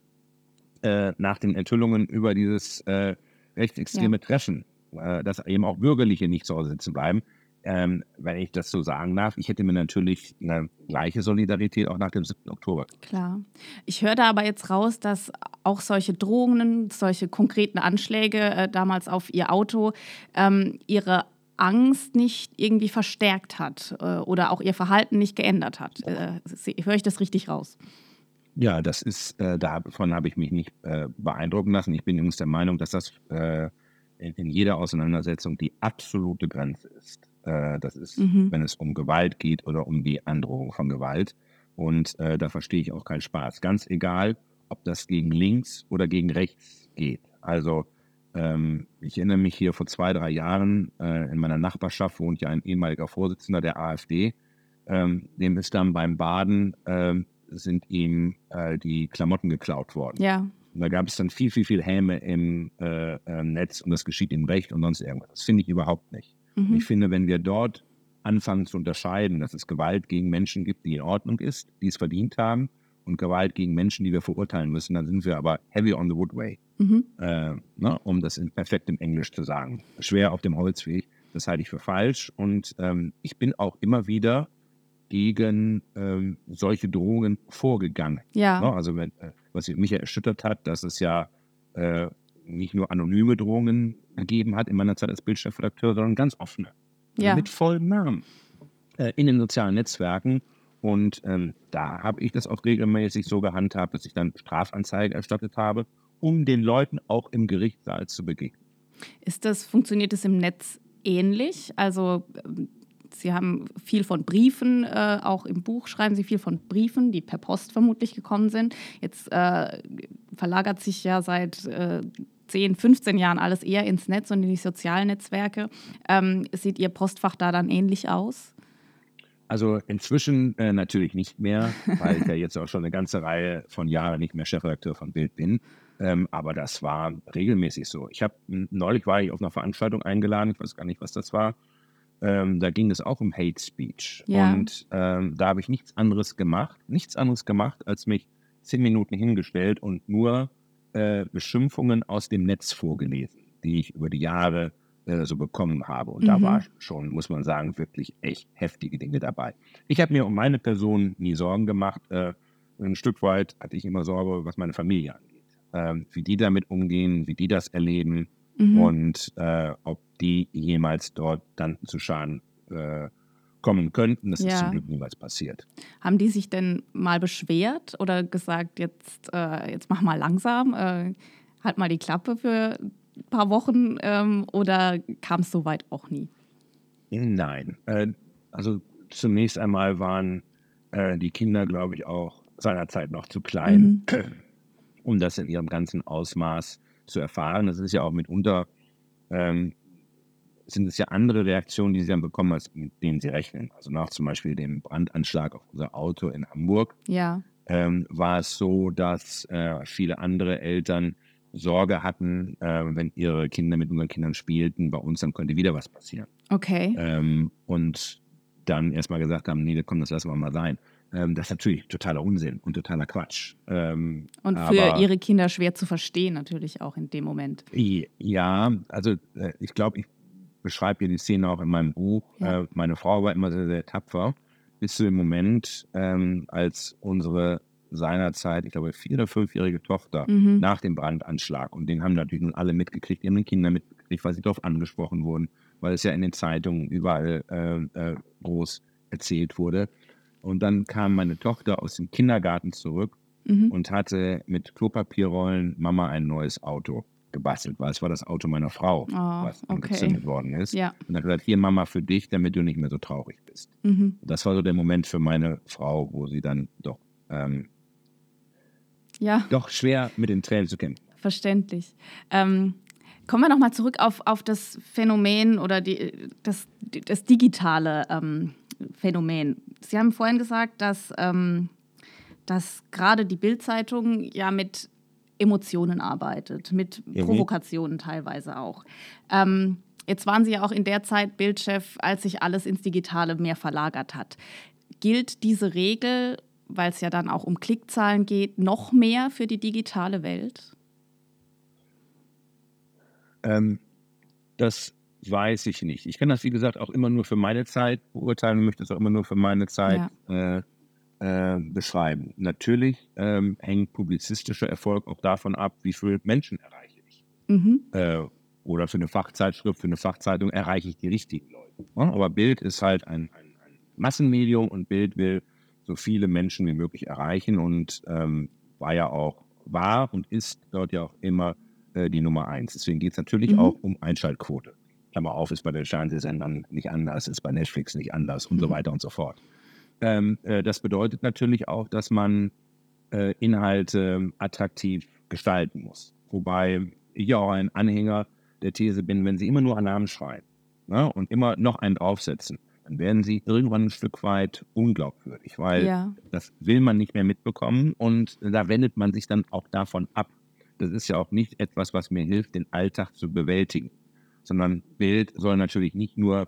äh, nach den Enthüllungen über dieses äh, rechtsextreme ja. Treffen, dass eben auch Bürgerliche nicht zu Hause sitzen bleiben. ähm, wenn ich das so sagen darf, ich hätte mir natürlich eine gleiche Solidarität auch nach dem 7. Oktober. Klar. Ich höre da aber jetzt raus, dass auch solche Drohungen, solche konkreten Anschläge äh, damals auf ihr Auto ähm, ihre Angst nicht irgendwie verstärkt hat äh, oder auch ihr Verhalten nicht geändert hat. Äh, höre ich das richtig raus? Ja, das ist, äh, davon habe ich mich nicht äh, beeindrucken lassen. Ich bin übrigens der Meinung, dass das äh, in, in, jeder Auseinandersetzung die absolute Grenze ist. Äh, das ist, mhm. wenn es um Gewalt geht oder um die Androhung von Gewalt. Und da verstehe ich auch keinen Spaß. Ganz egal, ob das gegen links oder gegen rechts geht. Also ähm, ich erinnere mich hier vor zwei, drei Jahren, äh, in meiner Nachbarschaft wohnt ja ein ehemaliger Vorsitzender der AfD. Ähm, dem ist dann beim Baden, ähm, sind ihm äh, die Klamotten geklaut worden. Ja. Und da gab es dann viel, viel, viel Häme im äh, Netz und das geschieht ihm recht und sonst irgendwas. Das finde ich überhaupt nicht. Mhm. Ich finde, wenn wir dort anfangen zu unterscheiden, dass es Gewalt gegen Menschen gibt, die in Ordnung ist, die es verdient haben, und Gewalt gegen Menschen, die wir verurteilen müssen, dann sind wir aber heavy on the wood way mhm. äh, ne, um das in perfektem Englisch zu sagen. Schwer auf dem Holzweg, das halte ich für falsch. Und ähm, ich bin auch immer wieder gegen ähm, solche Drohungen vorgegangen. Ja. Ne, also wenn, äh, was mich erschüttert hat, dass es ja äh, nicht nur anonyme Drohungen gegeben hat in meiner Zeit als Bildchefredakteur, sondern ganz offene. Ja. Mit vollem Namen. Äh, in den sozialen Netzwerken. Und ähm, da habe ich das auch regelmäßig so gehandhabt, dass ich dann Strafanzeige erstattet habe um den Leuten auch im Gerichtssaal zu begegnen. Ist das, funktioniert es im Netz ähnlich? Also ähm, Sie haben viel von Briefen, äh, auch im Buch schreiben Sie viel von Briefen, die per Post vermutlich gekommen sind. Jetzt äh, verlagert sich ja seit äh, 10, 15 Jahren alles eher ins Netz und in die sozialen Netzwerke. Ähm, sieht Ihr Postfach da dann ähnlich aus? Also inzwischen äh, natürlich nicht mehr, weil ich ja jetzt auch schon eine ganze Reihe von Jahren nicht mehr Chefredakteur von Bild bin. Ähm, aber das war regelmäßig so. Ich habe neulich war ich auf einer Veranstaltung eingeladen, ich weiß gar nicht, was das war. Ähm, da ging es auch um Hate Speech. Ja. Und ähm, da habe ich nichts anderes gemacht, nichts anderes gemacht, als mich zehn Minuten hingestellt und nur äh, Beschimpfungen aus dem Netz vorgelesen, die ich über die Jahre äh, so bekommen habe. Und mhm. da war schon, muss man sagen, wirklich echt heftige Dinge dabei. Ich habe mir um meine Person nie Sorgen gemacht. Äh, ein Stück weit hatte ich immer Sorge, was meine Familie angeht äh, wie die damit umgehen, wie die das erleben mhm. und äh, ob die jemals dort dann zu Schaden äh, kommen könnten. Das ja. ist zum Glück niemals passiert. Haben die sich denn mal beschwert oder gesagt, jetzt, äh, jetzt mach mal langsam, äh, halt mal die Klappe für paar Wochen ähm, oder kam es so weit auch nie? Nein. Äh, also zunächst einmal waren die Kinder, glaube ich, auch seinerzeit noch zu klein. Mhm. um das in ihrem ganzen Ausmaß zu erfahren. Das ist ja auch mitunter, ähm, sind es ja andere Reaktionen, die sie dann bekommen, als mit denen sie rechnen. Also nach zum Beispiel dem Brandanschlag auf unser Auto in Hamburg ja. ähm, war es so, dass äh, viele andere Eltern Sorge hatten, äh, wenn ihre Kinder mit unseren Kindern spielten, bei uns, dann könnte wieder was passieren. Okay. Ähm, und dann erstmal gesagt haben, nee, komm, das lassen wir mal sein. Ähm, das ist natürlich totaler Unsinn und totaler Quatsch. Ähm, und für ihre Kinder schwer zu verstehen, natürlich auch in dem Moment. Ja, also äh, ich glaube, ich beschreibe hier die Szene auch in meinem Buch. Ja. Äh, meine Frau war immer sehr, sehr tapfer, bis zu dem Moment, ähm, als unsere seinerzeit, ich glaube, vier- oder fünfjährige Tochter mhm. nach dem Brandanschlag, und den haben natürlich nun alle mitgekriegt, die haben den Kinder mitgekriegt, weil sie darauf angesprochen wurden, weil es ja in den Zeitungen überall äh, äh, groß erzählt wurde. Und dann kam meine Tochter aus dem Kindergarten zurück mhm. und hatte mit Klopapierrollen Mama ein neues Auto gebastelt, weil es war das Auto meiner Frau, oh, was angezündet okay. worden ist. Ja. Und dann gesagt, hier Mama für dich, damit du nicht mehr so traurig bist. Mhm. Das war so der Moment für meine Frau, wo sie dann doch, ähm, ja. doch schwer mit den Tränen zu kämpfen. Verständlich. Ähm, kommen wir nochmal zurück auf, auf das Phänomen oder die, das, das digitale ähm, Phänomen. Sie haben vorhin gesagt, dass, ähm, dass gerade die Bildzeitung ja mit Emotionen arbeitet, mit. Provokationen teilweise auch. Ähm, jetzt waren Sie ja auch in der Zeit Bildchef, als sich alles ins Digitale mehr verlagert hat. Gilt diese Regel, weil es ja dann auch um Klickzahlen geht, noch mehr für die digitale Welt? Ähm, das weiß ich nicht. Ich kann das, wie gesagt, auch immer nur für meine Zeit beurteilen und möchte es auch immer nur für meine Zeit ja. äh, äh, beschreiben. Natürlich ähm, hängt publizistischer Erfolg auch davon ab, wie viele Menschen erreiche ich. Mhm. Äh, oder für eine Fachzeitschrift, für eine Fachzeitung erreiche ich die richtigen Leute. Aber Bild ist halt ein, ein, ein, Massenmedium und Bild will so viele Menschen wie möglich erreichen und ähm, war ja auch, war und ist dort ja auch immer äh, die Nummer eins. Deswegen geht es natürlich mhm. auch um Einschaltquote. Klammer auf, ist bei den Fernsehsendern nicht anders, ist bei Netflix nicht anders und mhm. so weiter und so fort. Ähm, äh, das bedeutet natürlich auch, dass man äh, Inhalte attraktiv gestalten muss. Wobei ich auch ein Anhänger der These bin, wenn Sie immer nur einen Namen schreien ne, und immer noch einen draufsetzen, dann werden Sie irgendwann ein Stück weit unglaubwürdig, weil ja. das will man nicht mehr mitbekommen und da wendet man sich dann auch davon ab. Das ist ja auch nicht etwas, was mir hilft, den Alltag zu bewältigen, sondern Bild soll natürlich nicht nur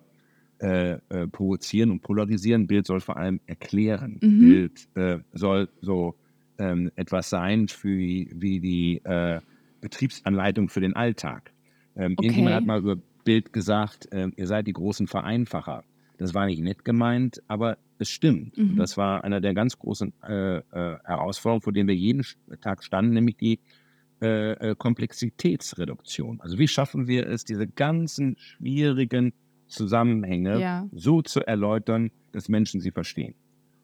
äh, äh, provozieren und polarisieren. Bild soll vor allem erklären. Mhm. Bild äh, soll so ähm, etwas sein für, wie die äh, Betriebsanleitung für den Alltag. Ähm, okay. Irgendjemand hat mal über Bild gesagt, äh, ihr seid die großen Vereinfacher. Das war nicht nett gemeint, aber es stimmt. Mhm. Das war einer der ganz großen äh, Herausforderungen, vor denen wir jeden Tag standen, nämlich die Komplexitätsreduktion. Also wie schaffen wir es, diese ganzen schwierigen Zusammenhänge ja. so zu erläutern, dass Menschen sie verstehen.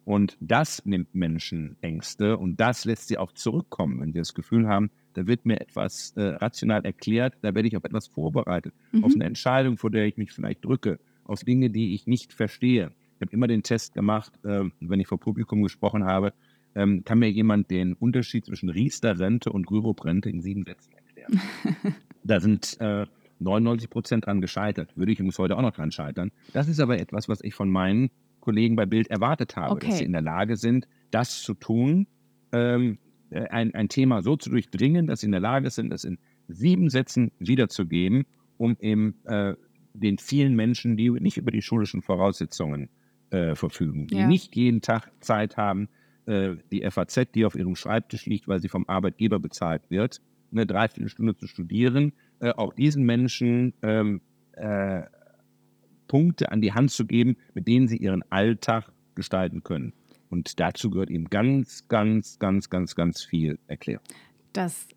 Und das nimmt Menschen Ängste und das lässt sie auch zurückkommen, wenn sie das Gefühl haben, da wird mir etwas äh, rational erklärt, da werde ich auf etwas vorbereitet, mhm. auf eine Entscheidung, vor der ich mich vielleicht drücke, auf Dinge, die ich nicht verstehe. Ich habe immer den Test gemacht, äh, wenn ich vor Publikum gesprochen habe, ähm, kann mir jemand den Unterschied zwischen Riester-Rente und Rürup-Rente in sieben Sätzen erklären. da sind äh, 99 Prozent dran gescheitert. Würde ich übrigens heute auch noch dran scheitern. Das ist aber etwas, was ich von meinen Kollegen bei Bild erwartet habe, okay. dass sie in der Lage sind, das zu tun, ähm, äh, ein, ein Thema so zu durchdringen, dass sie in der Lage sind, das in sieben Sätzen wiederzugeben, um eben äh, den vielen Menschen, die nicht über die schulischen Voraussetzungen äh, verfügen, die ja. nicht jeden Tag Zeit haben, äh, die FAZ, die auf ihrem Schreibtisch liegt, weil sie vom Arbeitgeber bezahlt wird, eine Dreiviertelstunde zu studieren, äh, auch diesen Menschen ähm, äh, Punkte an die Hand zu geben, mit denen sie ihren Alltag gestalten können. Und dazu gehört eben ganz, ganz, ganz, ganz, ganz viel Erklärung. Das,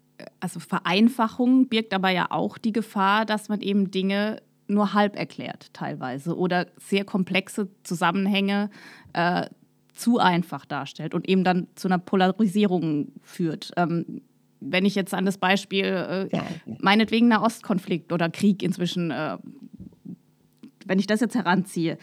also Vereinfachung birgt aber ja auch die Gefahr, dass man eben Dinge nur halb erklärt teilweise oder sehr komplexe Zusammenhänge äh, zu einfach darstellt und eben dann zu einer Polarisierung führt. Ähm, wenn ich jetzt an das Beispiel, äh, meinetwegen Nahostkonflikt oder Krieg inzwischen, äh, wenn ich das jetzt heranziehe,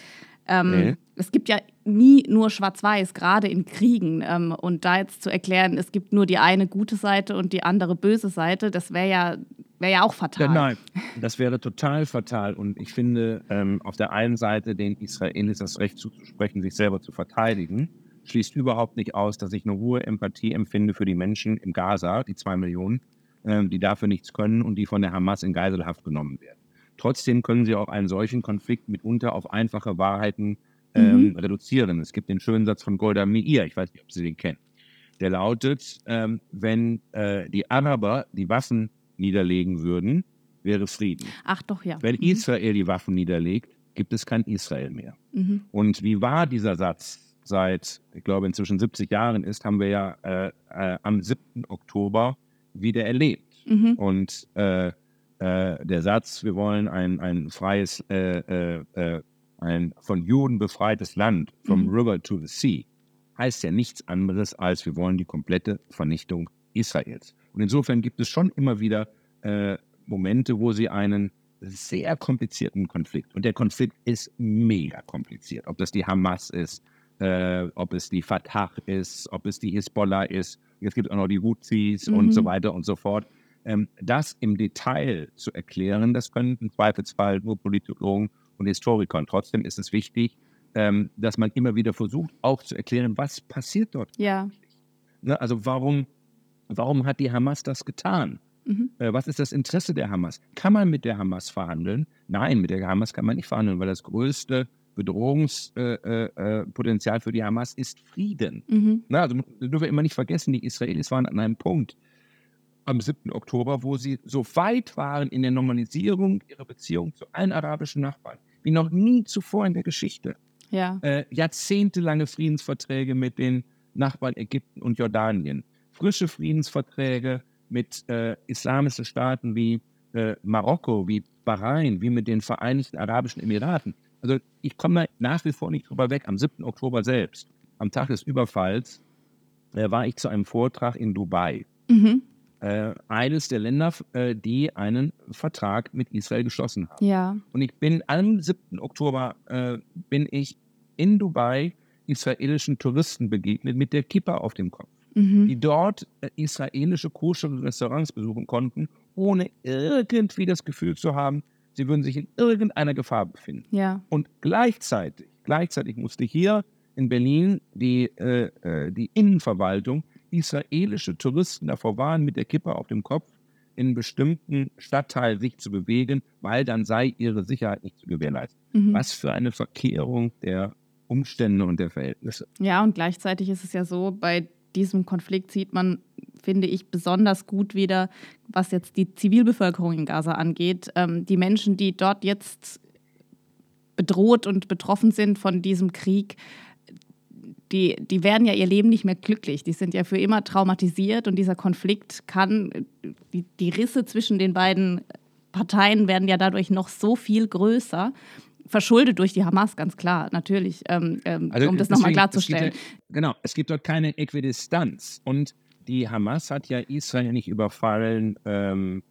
ähm, nee. Es gibt ja nie nur Schwarz-Weiß, gerade in Kriegen. Ähm, und da jetzt zu erklären, es gibt nur die eine gute Seite und die andere böse Seite, das wäre ja, wär ja auch fatal. Ja, nein, das wäre total fatal. Und ich finde, ähm, auf der einen Seite den Israelis das Recht zuzusprechen, sich selber zu verteidigen schließt überhaupt nicht aus, dass ich eine hohe Empathie empfinde für die Menschen im Gaza, die zwei Millionen, äh, die dafür nichts können und die von der Hamas in Geiselhaft genommen werden. Trotzdem können sie auch einen solchen Konflikt mitunter auf einfache Wahrheiten ähm, mhm. reduzieren. Es gibt den schönen Satz von Golda Meir, ich weiß nicht, ob Sie den kennen. Der lautet, ähm, wenn äh, die Araber die Waffen niederlegen würden, wäre Frieden. Ach doch, ja. Wenn mhm. Israel die Waffen niederlegt, gibt es kein Israel mehr. Mhm. Und wie war dieser Satz seit, ich glaube, inzwischen 70 Jahren ist, haben wir ja äh, äh, am 7. Oktober wieder erlebt. Mhm. Und äh, äh der Satz, wir wollen ein, ein freies, äh, äh, ein von Juden befreites Land, from mhm. river to the sea, heißt ja nichts anderes als, wir wollen die komplette Vernichtung Israels. Und insofern gibt es schon immer wieder Momente, wo sie einen sehr komplizierten Konflikt. Und der Konflikt ist mega kompliziert. Ob das die Hamas ist, äh, ob es die Fatah ist, ob es die Hisbollah ist. Jetzt gibt es auch noch die Houthis mhm. und so weiter und so fort. Ähm, das im Detail zu erklären, das können im Zweifelsfall nur Politologen und Historiker. Und trotzdem ist es wichtig, ähm, dass man immer wieder versucht, auch zu erklären, was passiert dort. Ja. Ne, also warum, warum hat die Hamas das getan? Mhm. Äh, was ist das Interesse der Hamas? Kann man mit der Hamas verhandeln? Nein, mit der Hamas kann man nicht verhandeln, weil das größte Bedrohungspotenzial äh, äh, für die Hamas ist Frieden. Mhm. Na, also dürfen wir immer nicht vergessen, die Israelis waren an einem Punkt, am 7. Oktober, wo sie so weit waren in der Normalisierung ihrer Beziehung zu allen arabischen Nachbarn, wie noch nie zuvor in der Geschichte. Ja. Äh, jahrzehntelange Friedensverträge mit den Nachbarn Ägypten und Jordanien. Frische Friedensverträge mit äh, islamischen Staaten wie äh, Marokko, wie Bahrain, wie mit den Vereinigten Arabischen Emiraten. Also ich komme nach wie vor nicht drüber weg. Am 7. Oktober selbst, am Tag des Überfalls, äh, war ich zu einem Vortrag in Dubai. Mhm. Äh, eines der Länder, äh, die einen Vertrag mit Israel geschlossen haben. Ja. Und ich bin am 7. Oktober äh, bin ich in Dubai israelischen Touristen begegnet mit der Kippa auf dem Kopf, Mhm. die dort äh, israelische koschere Restaurants besuchen konnten, ohne irgendwie das Gefühl zu haben, sie würden sich in irgendeiner Gefahr befinden. Ja. Und gleichzeitig, gleichzeitig musste hier in Berlin die, äh, äh, die Innenverwaltung israelische Touristen davor warnen, mit der Kippe auf dem Kopf in einem bestimmten Stadtteil sich zu bewegen, weil dann sei ihre Sicherheit nicht zu gewährleisten. Mhm. Was für eine Verkehrung der Umstände und der Verhältnisse. Ja, und gleichzeitig ist es ja so, bei diesem Konflikt sieht man, finde ich, besonders gut wieder, was jetzt die Zivilbevölkerung in Gaza angeht. Ähm, die Menschen, die dort jetzt bedroht und betroffen sind von diesem Krieg, die, die werden ja ihr Leben nicht mehr glücklich. Die sind ja für immer traumatisiert und dieser Konflikt kann, die, die Risse zwischen den beiden Parteien werden ja dadurch noch so viel größer. Verschuldet durch die Hamas, ganz klar, natürlich, ähm, ähm, um das nochmal klarzustellen. Es gibt ja, genau, es gibt dort keine Äquidistanz. Und die Hamas hat ja Israel nicht überfallen, ähm,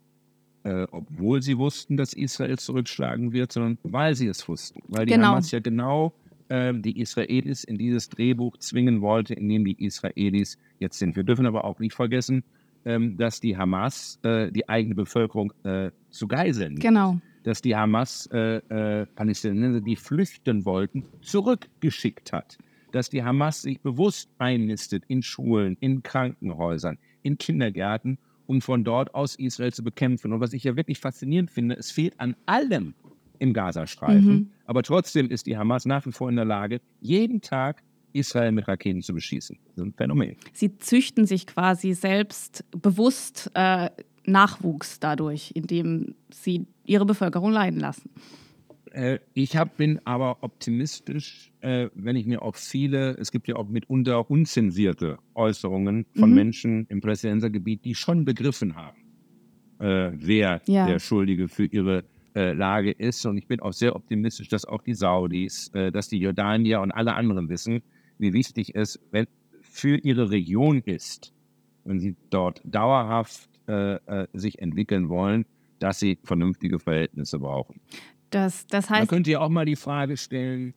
äh, obwohl sie wussten, dass Israel zurückschlagen wird, sondern weil sie es wussten. Weil die Genau. Hamas ja genau ähm, die Israelis in dieses Drehbuch zwingen wollte, in dem die Israelis jetzt sind. Wir dürfen aber auch nicht vergessen, ähm, dass die Hamas äh, die eigene Bevölkerung äh, zu geiseln nimmt Genau. Dass die Hamas äh, äh, Palästinenser, die flüchten wollten, zurückgeschickt hat. Dass die Hamas sich bewusst einnistet in Schulen, in Krankenhäusern, in Kindergärten, um von dort aus Israel zu bekämpfen. Und was ich ja wirklich faszinierend finde, es fehlt an allem im Gazastreifen. Mhm. Aber trotzdem ist die Hamas nach wie vor in der Lage, jeden Tag Israel mit Raketen zu beschießen. Das ist ein Phänomen. Sie züchten sich quasi selbst bewusst äh, Nachwuchs dadurch, indem sie ihre Bevölkerung leiden lassen. Äh, ich hab, bin aber optimistisch, äh, wenn ich mir auch viele, es gibt ja auch mitunter unzensierte Äußerungen von Mhm. Menschen im Palästinensergebiet, die schon begriffen haben, äh, wer Ja. der Schuldige für ihre äh, Lage ist. Und ich bin auch sehr optimistisch, dass auch die Saudis, äh, dass die Jordanier und alle anderen wissen, wie wichtig es für ihre Region ist, wenn sie dort dauerhaft äh, äh, sich entwickeln wollen, dass sie vernünftige Verhältnisse brauchen. Das, das Man heißt, könnte ja auch mal die Frage stellen,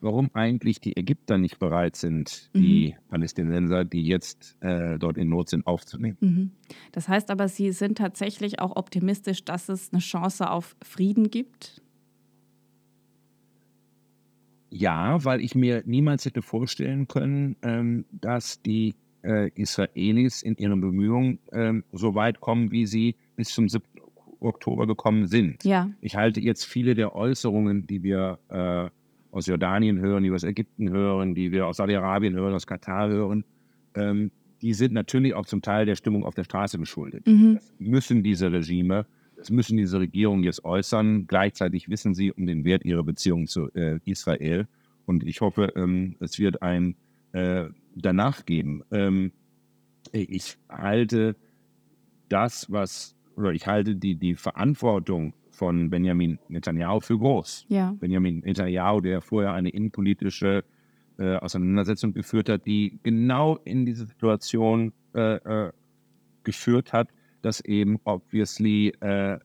warum eigentlich die Ägypter nicht bereit sind, Mhm. die Palästinenser, die jetzt äh, dort in Not sind, aufzunehmen. mhm. das heißt aber, Sie sind tatsächlich auch optimistisch, dass es eine Chance auf Frieden gibt. Ja, weil ich mir niemals hätte vorstellen können, ähm, dass die äh, Israelis in ihren Bemühungen ähm, so weit kommen, wie sie bis zum 7. Oktober gekommen sind. Ja, Ich halte jetzt viele der Äußerungen, die wir äh, aus Jordanien hören, die wir aus Ägypten hören, die wir aus Saudi-Arabien hören, aus Katar hören, ähm, die sind natürlich auch zum Teil der Stimmung auf der Straße geschuldet. mhm. Das müssen diese Regime, das müssen diese Regierungen jetzt äußern. Gleichzeitig wissen sie um den Wert ihrer Beziehung zu äh, Israel. Und ich hoffe, ähm, es wird ein äh, danach geben. Ähm, ich halte das, was, oder ich halte die, die Verantwortung von Benjamin Netanyahu für groß. ja, Benjamin Netanyahu, der vorher eine innenpolitische äh, Auseinandersetzung geführt hat, die genau in diese Situation äh, äh, geführt hat, dass eben obviously äh, äh,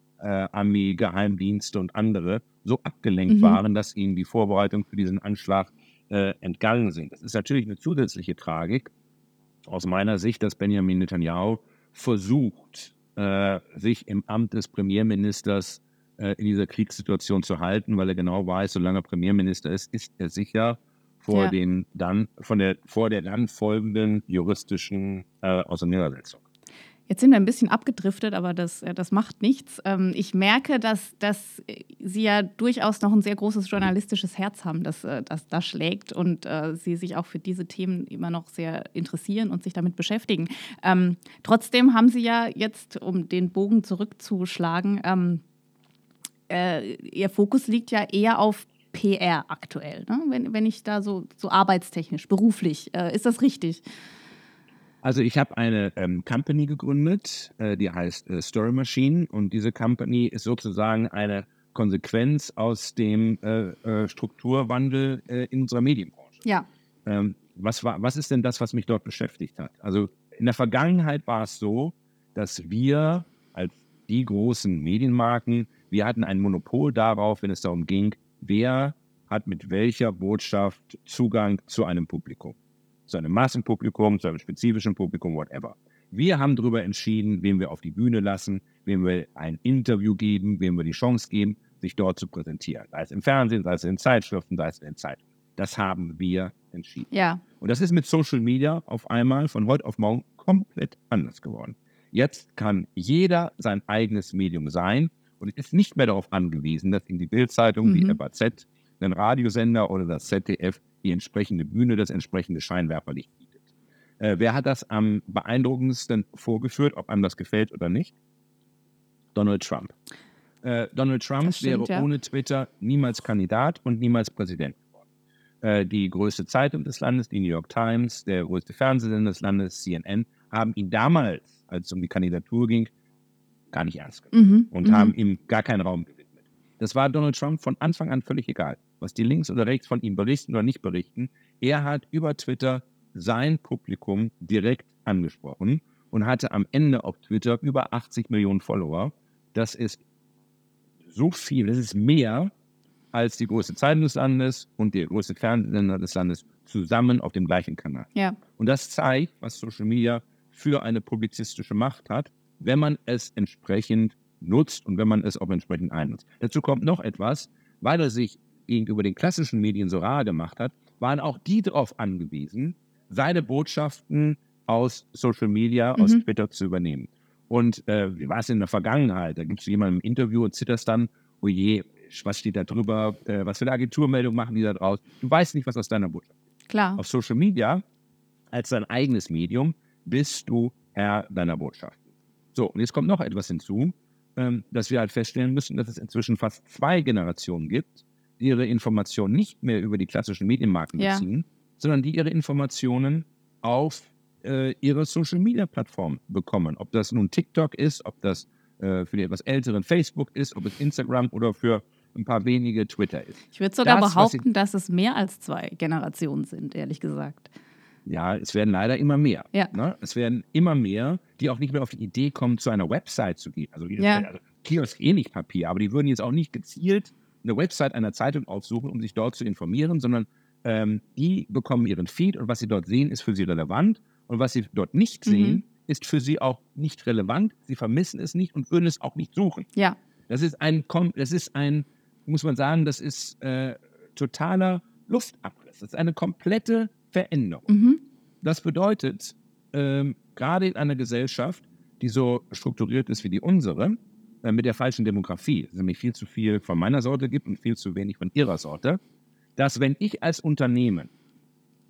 Armee, Geheimdienste und andere so abgelenkt Mhm. waren, dass ihnen die Vorbereitungen für diesen Anschlag äh, entgangen sind. Das ist natürlich eine zusätzliche Tragik aus meiner Sicht, dass Benjamin Netanyahu versucht, äh, sich im Amt des Premierministers äh, in dieser Kriegssituation zu halten, weil er genau weiß, solange er Premierminister ist, ist er sicher vor Ja. den dann von der vor der dann folgenden juristischen äh, Auseinandersetzung. Jetzt sind wir ein bisschen abgedriftet, aber das, äh, das macht nichts. Ähm, ich merke, dass, dass Sie ja durchaus noch ein sehr großes journalistisches Herz haben, das, äh, das da schlägt und äh, Sie sich auch für diese Themen immer noch sehr interessieren und sich damit beschäftigen. Ähm, trotzdem haben Sie ja jetzt, um den Bogen zurückzuschlagen, ähm, äh, Ihr Fokus liegt ja eher auf PR aktuell, ne? wenn, ich da so, so arbeitstechnisch, beruflich, ist das richtig? Also ich habe eine ähm, Company gegründet, äh, die heißt äh, Story Machine und diese Company ist sozusagen eine Konsequenz aus dem äh, äh Strukturwandel äh, in unserer Medienbranche. Ja. Ähm, was, war, was ist denn das, was mich dort beschäftigt hat? Also in der Vergangenheit war es so, dass wir als die großen Medienmarken, wir hatten ein Monopol darauf, wenn es darum ging, wer hat mit welcher Botschaft Zugang zu einem Publikum zu einem Massenpublikum, zu einem spezifischen Publikum, whatever. Wir haben darüber entschieden, wem wir auf die Bühne lassen, wem wir ein Interview geben, wem wir die Chance geben, sich dort zu präsentieren. Sei es im Fernsehen, sei es in Zeitschriften, sei es in Zeitungen. Das haben wir entschieden. Ja. Und das ist mit Social Media auf einmal von heute auf morgen komplett anders geworden. Jetzt kann jeder sein eigenes Medium sein und ist nicht mehr darauf angewiesen, dass in die Bildzeitung, mhm. die FAZ, den Radiosender oder das ZDF die entsprechende Bühne, das entsprechende Scheinwerferlicht bietet. Äh, wer hat das am beeindruckendsten vorgeführt, ob einem das gefällt oder nicht? Donald Trump. Äh, Donald Trump stimmt, wäre ja. ohne Twitter niemals Kandidat und niemals Präsident geworden. Äh, die größte Zeitung des Landes, die New York Times, der größte Fernsehsender des Landes, CNN, haben ihn damals, als es um die Kandidatur ging, gar nicht ernst genommen mhm. und mhm. haben ihm gar keinen Raum gewidmet. Das war Donald Trump von Anfang an völlig egal was die links oder rechts von ihm berichten oder nicht berichten. Er hat über Twitter sein Publikum direkt angesprochen und hatte am Ende auf Twitter über 80 Millionen Follower. Das ist so viel, das ist mehr als die größte Zeitung des Landes und der größte Fernsehsender des Landes zusammen auf dem gleichen Kanal. Ja. Und das zeigt, was Social Media für eine publizistische Macht hat, wenn man es entsprechend nutzt und wenn man es auch entsprechend einnutzt. Dazu kommt noch etwas, weil er sich gegenüber den klassischen Medien so rar gemacht hat, waren auch die darauf angewiesen, seine Botschaften aus Social Media, mhm. aus Twitter zu übernehmen. Und äh, wie war es in der Vergangenheit? Da gibt es jemanden im Interview und zitterst dann, oh je, was steht da drüber, äh, was für eine Agenturmeldung machen die da draus? Du weißt nicht, was aus deiner Botschaft ist. Klar. Auf Social Media, als dein eigenes Medium, bist du Herr deiner Botschaften. So, und jetzt kommt noch etwas hinzu, ähm, dass wir halt feststellen müssen, dass es inzwischen fast zwei Generationen gibt, ihre Informationen nicht mehr über die klassischen Medienmarken ja. beziehen, sondern die ihre Informationen auf äh, ihre Social-Media-Plattform bekommen. Ob das nun TikTok ist, ob das äh, für die etwas älteren Facebook ist, ob es Instagram oder für ein paar wenige Twitter ist. Ich würde sogar das, behaupten, dass es mehr als zwei Generationen sind, ehrlich gesagt. Ja, es werden leider immer mehr. Ja. Ne? Es werden immer mehr, die auch nicht mehr auf die Idee kommen, zu einer Website zu gehen. Also, ja. also Kiosk eh nicht Papier, aber die würden jetzt auch nicht gezielt eine Website einer Zeitung aufsuchen, um sich dort zu informieren, sondern ähm, die bekommen ihren Feed und was sie dort sehen, ist für sie relevant und was sie dort nicht mhm. sehen, ist für sie auch nicht relevant. Sie vermissen es nicht und würden es auch nicht suchen. Ja. Das ist ein, das ist ein, muss man sagen, das ist äh, totaler Luftabriss. Das ist eine komplette Veränderung. Mhm. Das bedeutet, ähm, gerade in einer Gesellschaft, die so strukturiert ist wie die unsere, äh, mit der falschen Demografie, es nämlich viel zu viel von meiner Sorte gibt und viel zu wenig von ihrer Sorte, dass wenn ich als Unternehmen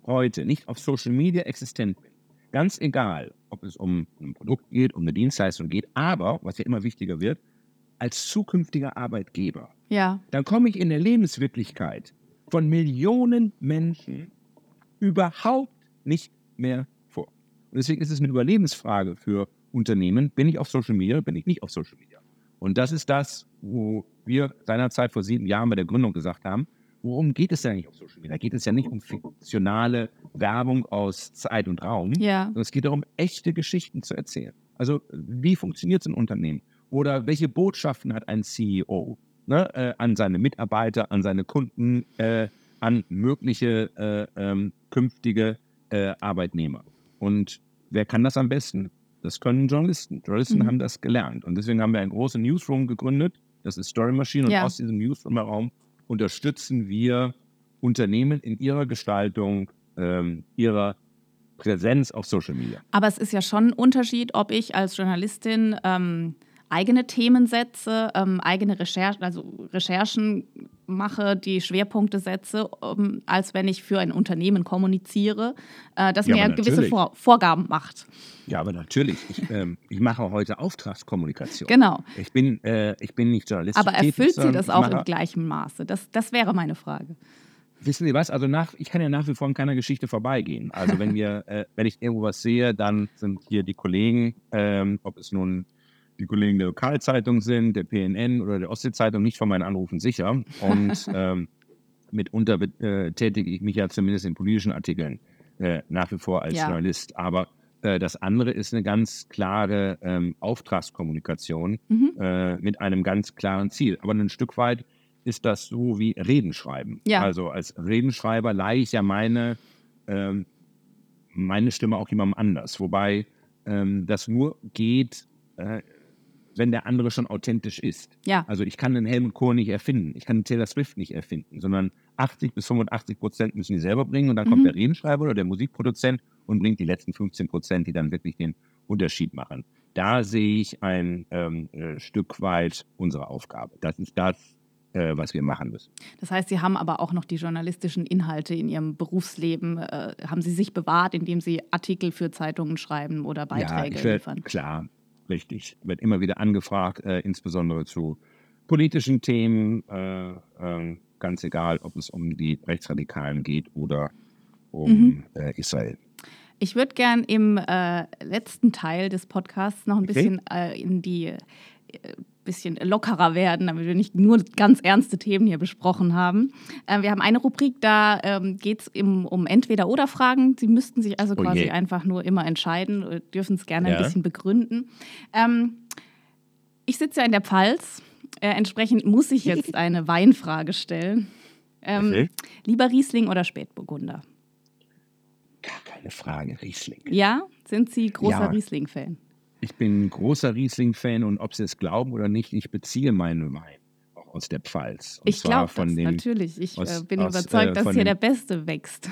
heute nicht auf Social Media existent bin, ganz egal, ob es um ein Produkt geht, um eine Dienstleistung geht, aber, was ja immer wichtiger wird, als zukünftiger Arbeitgeber, ja. dann komme ich in der Lebenswirklichkeit von Millionen Menschen überhaupt nicht mehr vor. Und deswegen ist es eine Überlebensfrage für Unternehmen, bin ich auf Social Media, bin ich nicht auf Social Media. Und das ist das, wo wir seinerzeit vor sieben Jahren bei der Gründung gesagt haben, worum geht es denn eigentlich auf Social Media? Da geht es ja nicht um fiktionale Werbung aus Zeit und Raum, ja. sondern es geht darum, echte Geschichten zu erzählen. Also wie funktioniert ein Unternehmen? Oder welche Botschaften hat ein CEO ne, äh, an seine Mitarbeiter, an seine Kunden, äh, an mögliche äh, ähm, künftige äh, Arbeitnehmer? Und wer kann das am besten? Das können Journalisten. Journalisten mhm. haben das gelernt. Und deswegen haben wir einen großen Newsroom gegründet. Das ist Story Machine. Und ja. aus diesem Newsroom-Raum unterstützen wir Unternehmen in ihrer Gestaltung ähm, ihrer Präsenz auf Social Media. Aber es ist ja schon ein Unterschied, ob ich als Journalistin ähm, eigene Themen setze, ähm, eigene Recherchen, also Recherchen mache, die Schwerpunkte setze, ähm, als wenn ich für ein Unternehmen kommuniziere, äh, das Ja, mir gewisse. Vor Vorgaben macht. Ja, aber natürlich. Ich, ähm, ich mache heute Auftragskommunikation. Genau. Ich bin, äh, ich bin nicht Journalist. Aber tätig, erfüllt sie sondern das auch im gleichen Maße? Das, das wäre meine Frage. Wissen Sie was? Also nach, ich kann ja nach wie vor an keiner Geschichte vorbeigehen. Also wenn wir, äh, wenn ich irgendwo was sehe, dann sind hier die Kollegen, ähm, ob es nun die Kollegen der Lokalzeitung sind, der PNN oder der Ostsee-Zeitung, nicht von meinen Anrufen sicher. Und ähm, mitunter äh, tätige ich mich ja zumindest in politischen Artikeln äh, nach wie vor als Ja. Journalist. Aber äh, das andere ist eine ganz klare ähm, Auftragskommunikation Mhm. äh, mit einem ganz klaren Ziel. Aber ein Stück weit ist das so wie Redenschreiben. Ja. Also als Redenschreiber leihe ich ja meine, ähm, meine Stimme auch jemandem anders. Wobei ähm, das nur geht, äh, wenn der andere schon authentisch ist. Ja, Also ich kann den Helmut Kohl nicht erfinden, ich kann den Taylor Swift nicht erfinden, sondern 80 bis 85 Prozent müssen die selber bringen und dann kommt Mhm. der Redenschreiber oder der Musikproduzent und bringt die letzten 15 Prozent, die dann wirklich den Unterschied machen. Da sehe ich ein ähm, äh, Stück weit unsere Aufgabe. Das ist das, äh, was wir machen müssen. das heißt, Sie haben aber auch noch die journalistischen Inhalte in Ihrem Berufsleben, äh, haben Sie sich bewahrt, indem Sie Artikel für Zeitungen schreiben oder Beiträge ich werd, liefern? klar, richtig. Wird immer wieder angefragt, äh, insbesondere zu politischen Themen, äh, ähm, ganz egal, ob es um die Rechtsradikalen geht oder um Mhm. äh, Israel. Ich würde gern im äh, letzten Teil des Podcasts noch ein Okay. bisschen äh, in die äh, bisschen lockerer werden, damit wir nicht nur ganz ernste Themen hier besprochen haben. Äh, wir haben eine Rubrik, da ähm, geht es um Entweder-Oder-Fragen. Sie müssten sich also Oh quasi je. einfach nur immer entscheiden, äh, dürfen es gerne Ja. ein bisschen begründen. Ähm, ich sitze ja in der Pfalz. Äh, entsprechend muss ich jetzt eine Weinfrage stellen. Ähm, Okay. Lieber Riesling oder Spätburgunder? Gar keine Frage, Riesling. Ja, sind Sie großer Ja. Riesling-Fan? Ich bin ein großer Riesling-Fan und ob Sie es glauben oder nicht, ich beziehe meinen Wein auch aus der Pfalz. Und Ich glaube das dem, natürlich. Ich aus- äh, bin aus, überzeugt, äh, dass hier dem- der Beste wächst.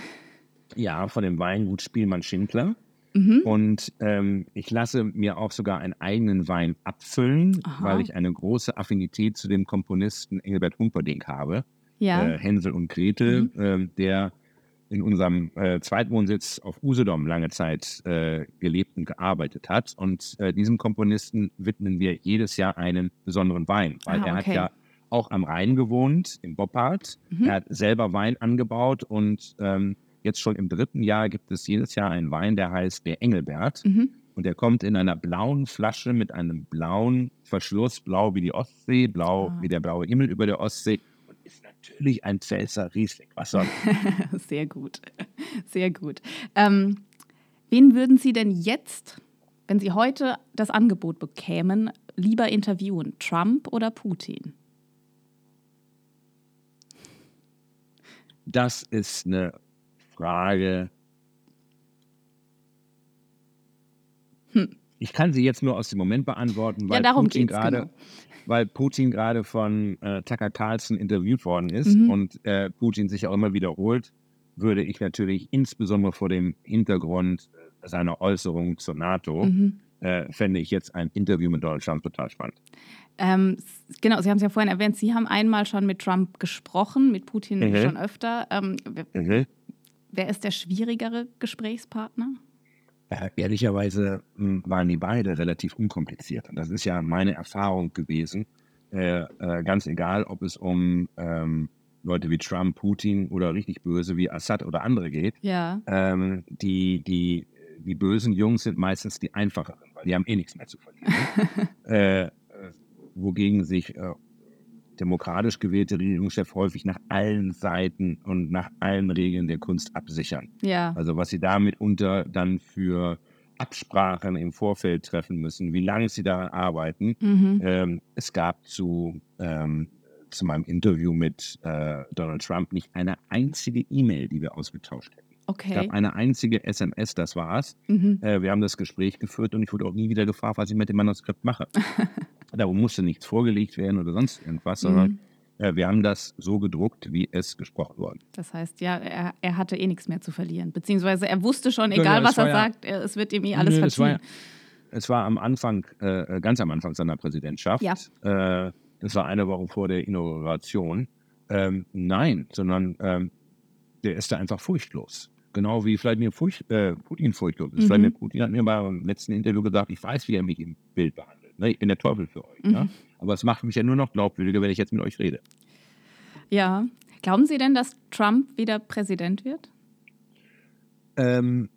Ja, von dem Weingut Spielmann Schindler. Mhm. Und ähm, ich lasse mir auch sogar einen eigenen Wein abfüllen, Aha. weil ich eine große Affinität zu dem Komponisten Engelbert Humperdinck habe. Ja, Äh, Hänsel und Gretel, Mhm. ähm, der in unserem äh, Zweitwohnsitz auf Usedom lange Zeit äh, gelebt und gearbeitet hat. Und äh, diesem Komponisten widmen wir jedes Jahr einen besonderen Wein, weil Ah, er okay. hat ja auch am Rhein gewohnt, im Boppard. Mhm. Er hat selber Wein angebaut und ähm, jetzt schon im dritten Jahr gibt es jedes Jahr einen Wein, der heißt der Engelbert. mhm. Und der kommt in einer blauen Flasche mit einem blauen Verschluss, blau wie die Ostsee, blau Ah. wie der blaue Himmel über der Ostsee ist natürlich ein Pfälzer Riesling. Was soll? sehr gut. Sehr gut. Ähm, wen würden Sie denn jetzt, wenn Sie heute das Angebot bekämen, lieber interviewen? Trump oder Putin? Das ist eine Frage. Hm. Ich kann sie jetzt nur aus dem Moment beantworten, weil Ja, darum Putin gerade, genau. Weil Putin gerade von äh, Tucker Carlson interviewt worden ist Mhm. und äh, Putin sich auch immer wiederholt, würde ich natürlich insbesondere vor dem Hintergrund seiner Äußerung zur NATO Mhm. äh, fände ich jetzt ein Interview mit Donald Trump total spannend. Ähm, genau, Sie haben es ja vorhin erwähnt, Sie haben einmal schon mit Trump gesprochen, mit Putin Mhm. schon öfter. Ähm, wer, Mhm. wer ist der schwierigere Gesprächspartner? Äh, ehrlicherweise mh, waren die beide relativ unkompliziert. Und das ist ja meine Erfahrung gewesen. Äh, äh, ganz egal, ob es um ähm, Leute wie Trump, Putin oder richtig böse wie Assad oder andere geht. Ja. Ähm, die, die, die bösen Jungs sind meistens die einfacheren, weil die haben eh nichts mehr zu verlieren. äh, äh, wogegen sich äh, demokratisch gewählte Regierungschefs häufig nach allen Seiten und nach allen Regeln der Kunst absichern. Ja. Also was sie damit unter dann für Absprachen im Vorfeld treffen müssen, wie lange sie daran arbeiten. Mhm. Ähm, es gab zu, ähm, zu meinem Interview mit äh, Donald Trump nicht eine einzige E-Mail, die wir ausgetauscht hätten. Es Okay. gab eine einzige SMS, das war's. Mhm. Äh, wir haben das Gespräch geführt und ich wurde auch nie wieder gefragt, was ich mit dem Manuskript mache. da musste nichts vorgelegt werden oder sonst irgendwas, sondern Mhm. Äh, wir haben das so gedruckt, wie es gesprochen wurde. Das heißt, ja, er, er hatte eh nichts mehr zu verlieren. Beziehungsweise er wusste schon, egal ja, was er ja, sagt, es wird ihm eh alles nö, verziehen. Es war, am Anfang, äh, ganz am Anfang seiner Präsidentschaft. Ja. Äh, das war eine Woche vor der Inauguration. Ähm, nein, sondern ähm, der ist da einfach furchtlos. Genau wie Vladimir Furcht, äh, Putin furchtlos ist. Mhm. Vladimir Putin hat mir beim letzten Interview gesagt, ich weiß, wie er mich im Bild behandelt. Ne? Ich bin der Teufel für euch. Mhm. Ne? Aber es macht mich ja nur noch glaubwürdiger, wenn ich jetzt mit euch rede. Ja. Glauben Sie denn, dass Trump wieder Präsident wird? Ähm,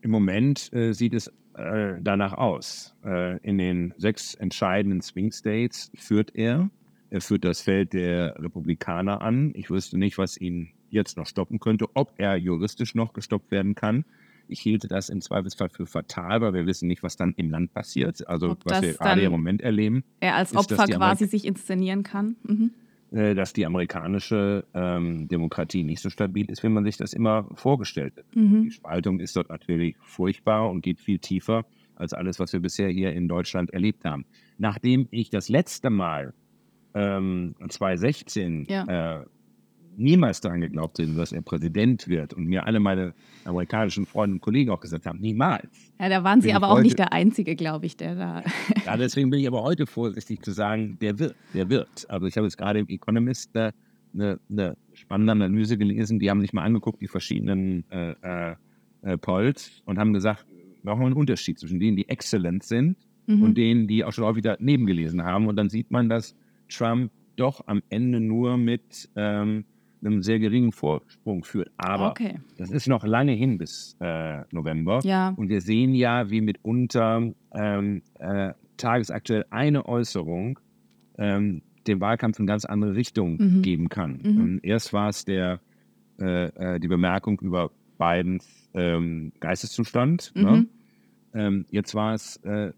Im Moment äh, sieht es äh, danach aus. Äh, in den sechs entscheidenden Swing States führt er. Er führt das Feld der Republikaner an. Ich wüsste nicht, was ihn jetzt noch stoppen könnte, ob er juristisch noch gestoppt werden kann. Ich hielte das im Zweifelsfall für fatal, weil wir wissen nicht, was dann im Land passiert. Also ob was wir gerade im Moment erleben. Er als Opfer ist, quasi sich inszenieren kann. Mhm. Äh, dass die amerikanische ähm, Demokratie nicht so stabil ist, wie man sich das immer vorgestellt hat. Mhm. Die Spaltung ist dort natürlich furchtbar und geht viel tiefer als alles, was wir bisher hier in Deutschland erlebt haben. Nachdem ich das letzte Mal ähm, 2016 ja. äh, niemals daran geglaubt hätte, dass er Präsident wird und mir alle meine amerikanischen Freunde und Kollegen auch gesagt haben, niemals. Ja, da waren Sie aber auch nicht der Einzige, glaube ich, der da. ja, deswegen bin ich aber heute vorsichtig zu sagen, der wird, der wird. Also ich habe jetzt gerade im Economist eine, eine, spannende Analyse gelesen, die haben sich mal angeguckt, die verschiedenen äh, äh, äh Polls und haben gesagt, wir brauchen einen Unterschied zwischen denen, die exzellent sind mhm. und denen, die auch schon häufig daneben gelesen haben. Und dann sieht man, dass Trump doch am Ende nur mit ähm, einem sehr geringen Vorsprung führt. Aber okay. das ist noch lange hin bis äh, November. Ja. Und wir sehen ja, wie mitunter ähm, äh, tagesaktuell eine Äußerung ähm, dem Wahlkampf in ganz andere Richtung mhm. geben kann. Mhm. Ähm, erst war es der, äh, äh, die Bemerkung über Bidens ähm, Geisteszustand. Ne? Mhm. Ne? Jetzt war es, äh,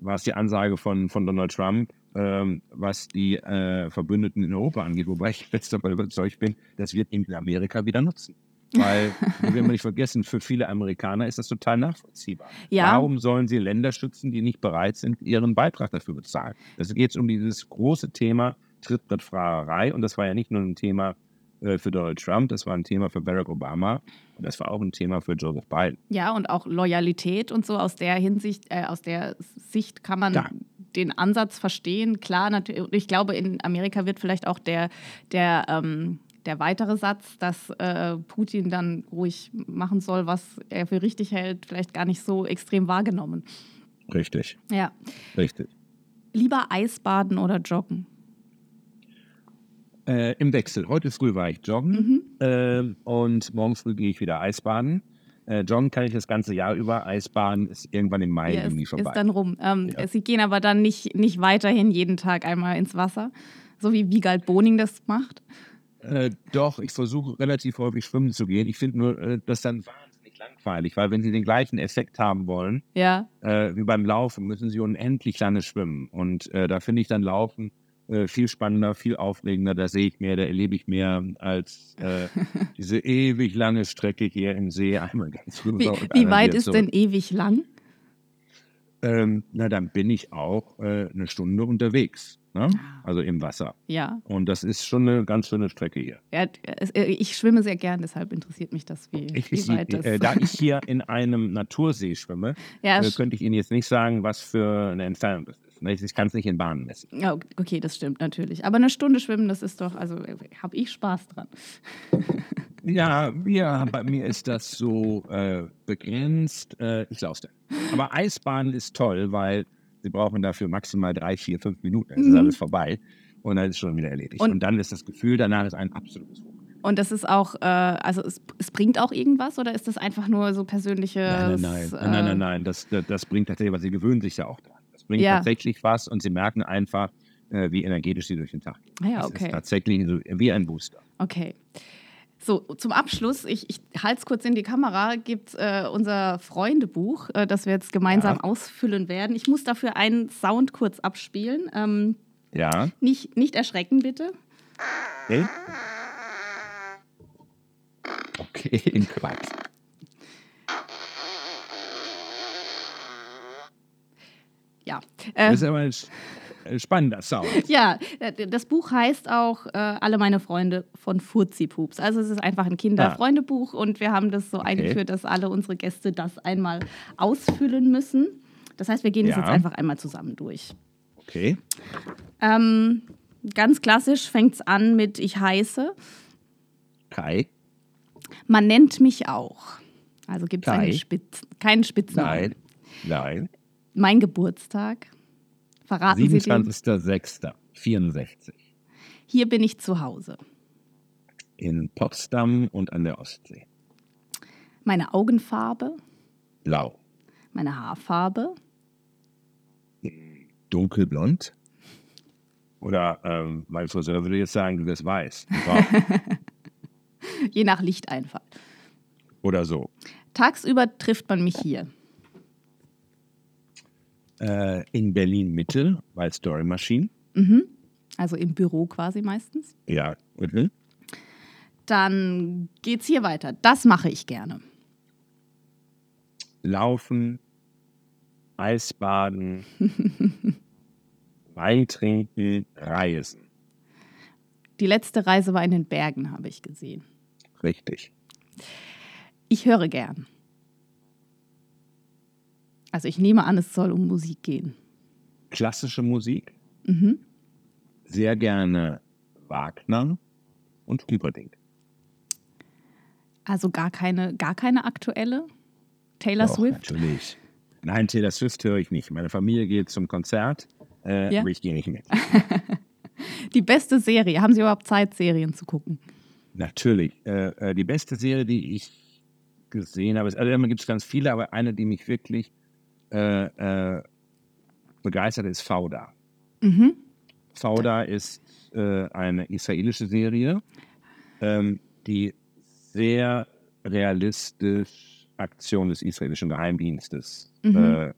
war es die Ansage von, von Donald Trump, ähm, was die äh, Verbündeten in Europa angeht, wobei ich fest davon überzeugt bin, das wird in Amerika wieder nutzen. Weil, wir werden nicht vergessen, für viele Amerikaner ist das total nachvollziehbar. Ja. Warum sollen sie Länder schützen, die nicht bereit sind, ihren Beitrag dafür bezahlen? Es geht um dieses große Thema Trittbrettfahrerei und das war ja nicht nur ein Thema äh, für Donald Trump, das war ein Thema für Barack Obama und das war auch ein Thema für Joseph Biden. Ja, und auch Loyalität und so aus der Hinsicht, äh, aus der Sicht kann man da den Ansatz verstehen. Klar, natürlich, ich glaube, in Amerika wird vielleicht auch der, der, ähm, der weitere Satz, dass äh, Putin dann ruhig machen soll, was er für richtig hält, vielleicht gar nicht so extrem wahrgenommen. Richtig. Ja. Richtig. Lieber Eisbaden oder joggen? Äh, Im Wechsel. Heute früh war ich joggen mhm. äh, und morgen früh gehe ich wieder Eisbaden. Äh, joggen kann ich das ganze Jahr über. Eisbahn ist irgendwann im Mai, ja, Juni vorbei. Ist dann rum. Ähm, ja. Sie gehen aber dann nicht, nicht weiterhin jeden Tag einmal ins Wasser, so wie Wiegald Boning das macht. Äh, doch, ich versuche relativ häufig schwimmen zu gehen. Ich finde nur, äh, das dann wahnsinnig langweilig, weil wenn Sie den gleichen Effekt haben wollen, ja. äh, wie beim Laufen, müssen Sie unendlich lange schwimmen. Und äh, da finde ich dann Laufen äh, viel spannender, viel aufregender. Da sehe ich mehr, da erlebe ich mehr als äh, diese ewig lange Strecke hier im See. Einmal ganz rüber wie, wie weit ist zurück. denn ewig lang? Ähm, na, dann bin ich auch äh, eine Stunde unterwegs. Ne? Ah. Also im Wasser. Ja. Und das ist schon eine ganz schöne Strecke hier. Ja, äh, ich schwimme sehr gern, deshalb interessiert mich das, wie, ich, wie weit das äh, Da ich hier in einem Natursee schwimme, ja, äh, könnte ich Ihnen jetzt nicht sagen, was für eine Entfernung das ist. Ich kann es nicht in Bahnen messen. Ja, okay, das stimmt natürlich. Aber eine Stunde schwimmen, das ist doch, also habe ich Spaß dran. ja, ja, bei mir ist das so äh, begrenzt. Äh, ich laufe Aber Eisbahn ist toll, weil sie brauchen dafür maximal drei, vier, fünf Minuten. Dann ist mhm. alles vorbei und dann ist schon wieder erledigt. Und, und dann ist das Gefühl danach ist ein absolutes Hoch. Und das ist auch, äh, also es, es, bringt auch irgendwas oder ist das einfach nur so persönliche. Nein, nein, nein, nein, nein, nein, nein. Das, das, das bringt tatsächlich, weil sie gewöhnen sich ja auch dran bringt ja. tatsächlich was und sie merken einfach, äh, wie energetisch sie durch den Tag gehen. Ah ja, okay. Das ist tatsächlich so, wie ein Booster. Okay. So, zum Abschluss, ich, ich halte es kurz in die Kamera, gibt äh, unser Freundebuch, äh, das wir jetzt gemeinsam ja. ausfüllen werden. Ich muss dafür einen Sound kurz abspielen. Ähm, ja. Nicht, nicht erschrecken, bitte. Okay. Okay, Quatsch. Ja. Das ist aber ein spannender Sound. Ja, äh, das Buch heißt auch äh, Alle meine Freunde von Furzi-Pups. Also es ist einfach ein Kinderfreundebuch und wir haben das so Okay. eingeführt, dass alle unsere Gäste das einmal ausfüllen müssen. Das heißt, wir gehen das Ja. jetzt einfach einmal zusammen durch. Okay. Ähm, ganz klassisch fängt es an mit Ich heiße. Kai. Man nennt mich auch. Also gibt es. Spitz keinen Spitznamen. Nein. Nein. Mein Geburtstag. Verraten Sie den. 27.06.64. Hier bin ich zu Hause. In Potsdam und an der Ostsee. Meine Augenfarbe, Blau. meine Haarfarbe, Dunkelblond. Oder ähm, mein Friseur würde jetzt sagen, du wirst weiß. Je nach Lichteinfall. Oder so. Tagsüber trifft man mich hier. Äh, in Berlin Mitte bei Story Machine. Mhm. Also im Büro quasi meistens. Ja, Mittel. Dann geht's hier weiter. Das mache ich gerne. Laufen, Eisbaden, Wein trinken, reisen. Die letzte Reise war in den Bergen, habe ich gesehen. Richtig. Ich höre gern. Also ich nehme an, es soll um Musik gehen. Klassische Musik, Mhm. sehr gerne Wagner und Humperdinck. Also gar keine, gar keine aktuelle. Taylor Doch, Swift. Natürlich. Nein, Taylor Swift höre ich nicht. Meine Familie geht zum Konzert, äh, Ja. aber ich gehe nicht mit. Die beste Serie. Haben Sie überhaupt Zeit, Serien zu gucken? Natürlich. Äh, äh, die beste Serie, die ich gesehen habe, ist, also immer gibt es ganz viele, aber eine, die mich wirklich äh, äh, begeistert, ist Fauda. Mhm. Fauda ist äh, eine israelische Serie, ähm, die sehr realistisch Aktion des israelischen Geheimdienstes Mhm. äh,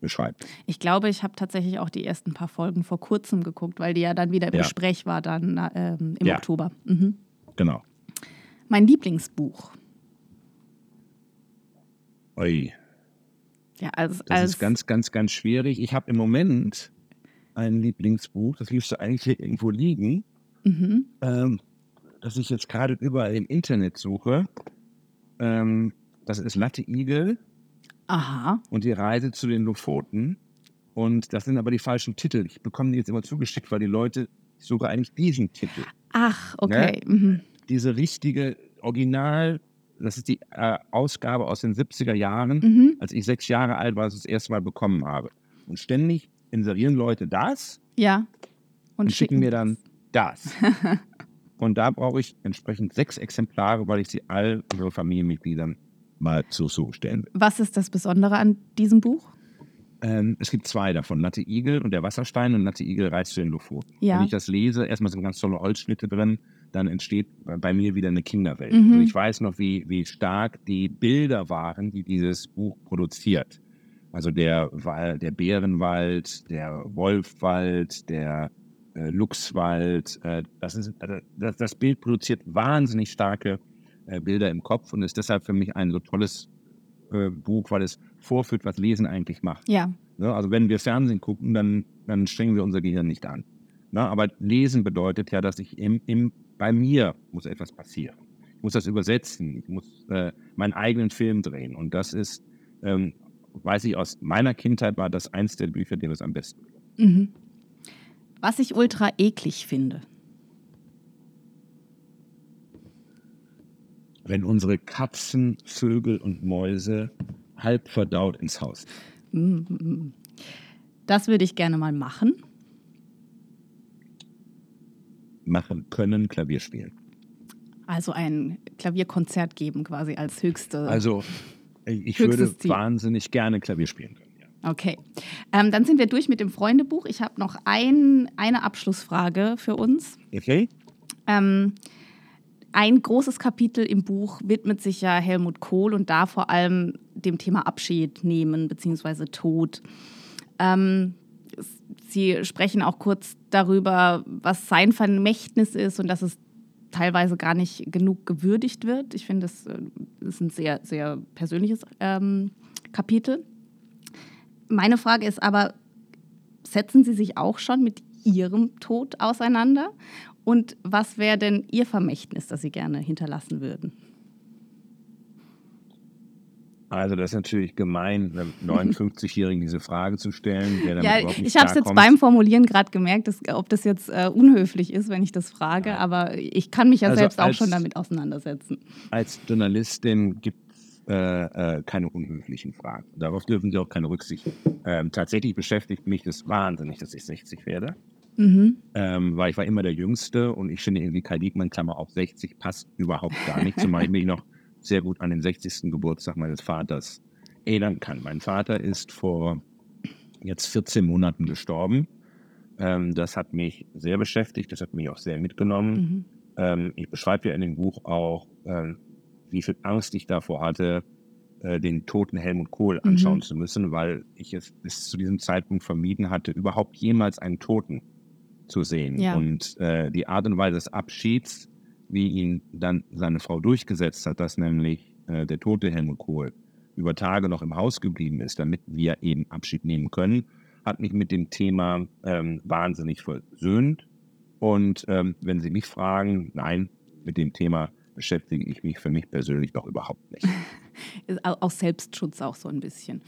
beschreibt. Ich glaube, ich habe tatsächlich auch die ersten paar Folgen vor kurzem geguckt, weil die ja dann wieder im Ja. Gespräch war, dann na, ähm, im Ja. Oktober. Mhm. Genau. Mein Lieblingsbuch. Ui, Ja, als, das als ist ganz, ganz, ganz schwierig. Ich habe im Moment ein Lieblingsbuch, das müsste eigentlich hier irgendwo liegen, mhm. ähm, das ich jetzt gerade überall im Internet suche. Ähm, das ist Latte Igel Aha. und die Reise zu den Lofoten. Und das sind aber die falschen Titel. Ich bekomme die jetzt immer zugeschickt, weil die Leute, ich suche eigentlich diesen Titel. Ach, okay. Mhm. Diese richtige Original, das ist die äh, Ausgabe aus den 70er Jahren, Mhm. als ich sechs Jahre alt war, als ich das erste Mal bekommen habe. Und ständig inserieren Leute das Ja. und, schicken mir dann das. und da brauche ich entsprechend sechs Exemplare, weil ich sie all unseren Familienmitgliedern mal zur Verfügung stellen will. Was ist das Besondere an diesem Buch? Ähm, es gibt zwei davon, Latte Igel und der Wasserstein und Latte Igel reist zu den Lofoten. Ja. Wenn ich das lese, erstmal sind ganz tolle Holzschnitte drin, dann entsteht bei- mir wieder eine Kinderwelt. Mhm. Und ich weiß noch, wie, wie stark die Bilder waren, die dieses Buch produziert. Also der, der Bärenwald, der Wolfwald, der äh, Luchswald. Äh, das, ist, äh, das, das Bild produziert wahnsinnig starke äh, Bilder im Kopf und ist deshalb für mich ein so tolles äh, Buch, weil es vorführt, was Lesen eigentlich macht. Ja. Ne? Also wenn wir Fernsehen gucken, dann, dann strengen wir unser Gehirn nicht an. Ne? Aber Lesen bedeutet ja, dass ich im, im, bei mir muss etwas passieren. Ich muss das übersetzen, ich muss äh, meinen eigenen Film drehen. Und das ist, ähm, weiß ich aus meiner Kindheit, war das eins der Bücher, die das am besten. Mhm. Was ich ultra eklig finde. Wenn unsere Katzen, Vögel und Mäuse halb verdaut ins Haus. Mhm. Das würde ich gerne mal machen. Machen können, Klavier spielen. Also ein Klavierkonzert geben quasi als höchste. Also ich würde Ziel. wahnsinnig gerne Klavier spielen können. Ja. Okay. Ähm, dann sind wir durch mit dem Freundebuch. Ich habe noch ein, eine Abschlussfrage für uns. Okay? Ähm, ein großes Kapitel im Buch widmet sich ja Helmut Kohl und da vor allem dem Thema Abschied nehmen bzw. Tod. Ähm, Sie sprechen auch kurz darüber, was sein Vermächtnis ist und dass es teilweise gar nicht genug gewürdigt wird. Ich finde, das äh, ist ein sehr, sehr persönliches ähm, Kapitel. Meine Frage ist aber, setzen Sie sich auch schon mit Ihrem Tod auseinander? Und was wäre denn Ihr Vermächtnis, das Sie gerne hinterlassen würden? Also das ist natürlich gemein, einem 59-Jährigen diese Frage zu stellen. ja, ich habe es jetzt beim Formulieren gerade gemerkt, dass, ob das jetzt äh, unhöflich ist, wenn ich das frage, ja. aber ich kann mich ja also selbst als, auch schon damit auseinandersetzen. Als Journalistin gibt es äh, äh, keine unhöflichen Fragen. Darauf dürfen Sie auch keine Rücksicht. Ähm, tatsächlich beschäftigt mich das wahnsinnig, dass ich 60 werde. Mhm. Ähm, weil ich war immer der Jüngste und ich finde irgendwie Kai Diekmann, Klammer auf 60, passt überhaupt gar nicht, zumal ich mich noch sehr gut an den 60. Geburtstag meines Vaters erinnern kann. Mein Vater ist vor jetzt 14 Monaten gestorben. Ähm, das hat mich sehr beschäftigt, das hat mich auch sehr mitgenommen. Mhm. Ähm, ich beschreibe ja in dem Buch auch, äh, wie viel Angst ich davor hatte, äh, den toten Helmut Kohl mhm. anschauen mhm. zu müssen, weil ich es bis zu diesem Zeitpunkt vermieden hatte, überhaupt jemals einen Toten zu sehen. Ja. Und äh, die Art und Weise des Abschieds wie ihn dann seine Frau durchgesetzt hat, dass nämlich äh, der tote Helmut Kohl über Tage noch im Haus geblieben ist, damit wir eben Abschied nehmen können, hat mich mit dem Thema ähm, wahnsinnig versöhnt. Und ähm, wenn Sie mich fragen, nein, mit dem Thema beschäftige ich mich für mich persönlich doch überhaupt nicht. aus Selbstschutz auch so ein bisschen.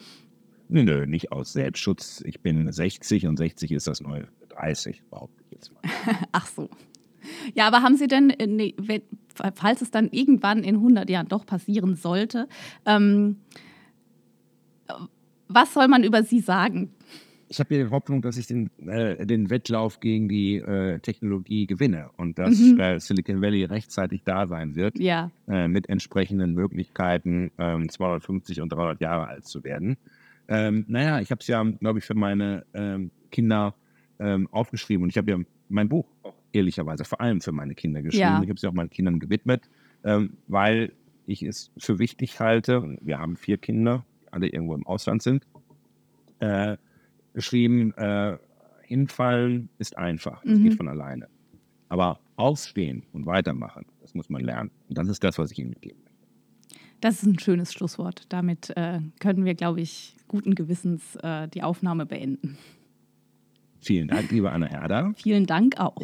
Nö, nö, nicht aus Selbstschutz. Ich bin 60 und 60 ist das neue 30, behaupte ich jetzt mal. Ach so. Ja, aber haben Sie denn, nee, falls es dann irgendwann in 100 Jahren doch passieren sollte, ähm, was soll man über Sie sagen? Ich habe ja die Hoffnung, dass ich den, äh, den Wettlauf gegen die äh, Technologie gewinne und dass mhm. äh, Silicon Valley rechtzeitig da sein wird, ja. Äh, mit entsprechenden Möglichkeiten, 250 ähm, und 300 Jahre alt zu werden. Ähm, naja, ich habe es ja, glaube ich, für meine ähm, Kinder ähm, aufgeschrieben und ich habe ja mein Buch auch ehrlicherweise vor allem für meine Kinder geschrieben. Ja. Ich habe sie auch meinen Kindern gewidmet, ähm, weil ich es für wichtig halte, wir haben vier Kinder, die alle irgendwo im Ausland sind, äh, geschrieben, äh, hinfallen ist einfach, das mhm. geht von alleine. Aber aufstehen und weitermachen, das muss man lernen. Und das ist das, was ich Ihnen mitgeben möchte. Das ist ein schönes Schlusswort. Damit äh, können wir, glaube ich, guten Gewissens äh, die Aufnahme beenden. Vielen Dank, liebe Anna Herder. Vielen Dank auch.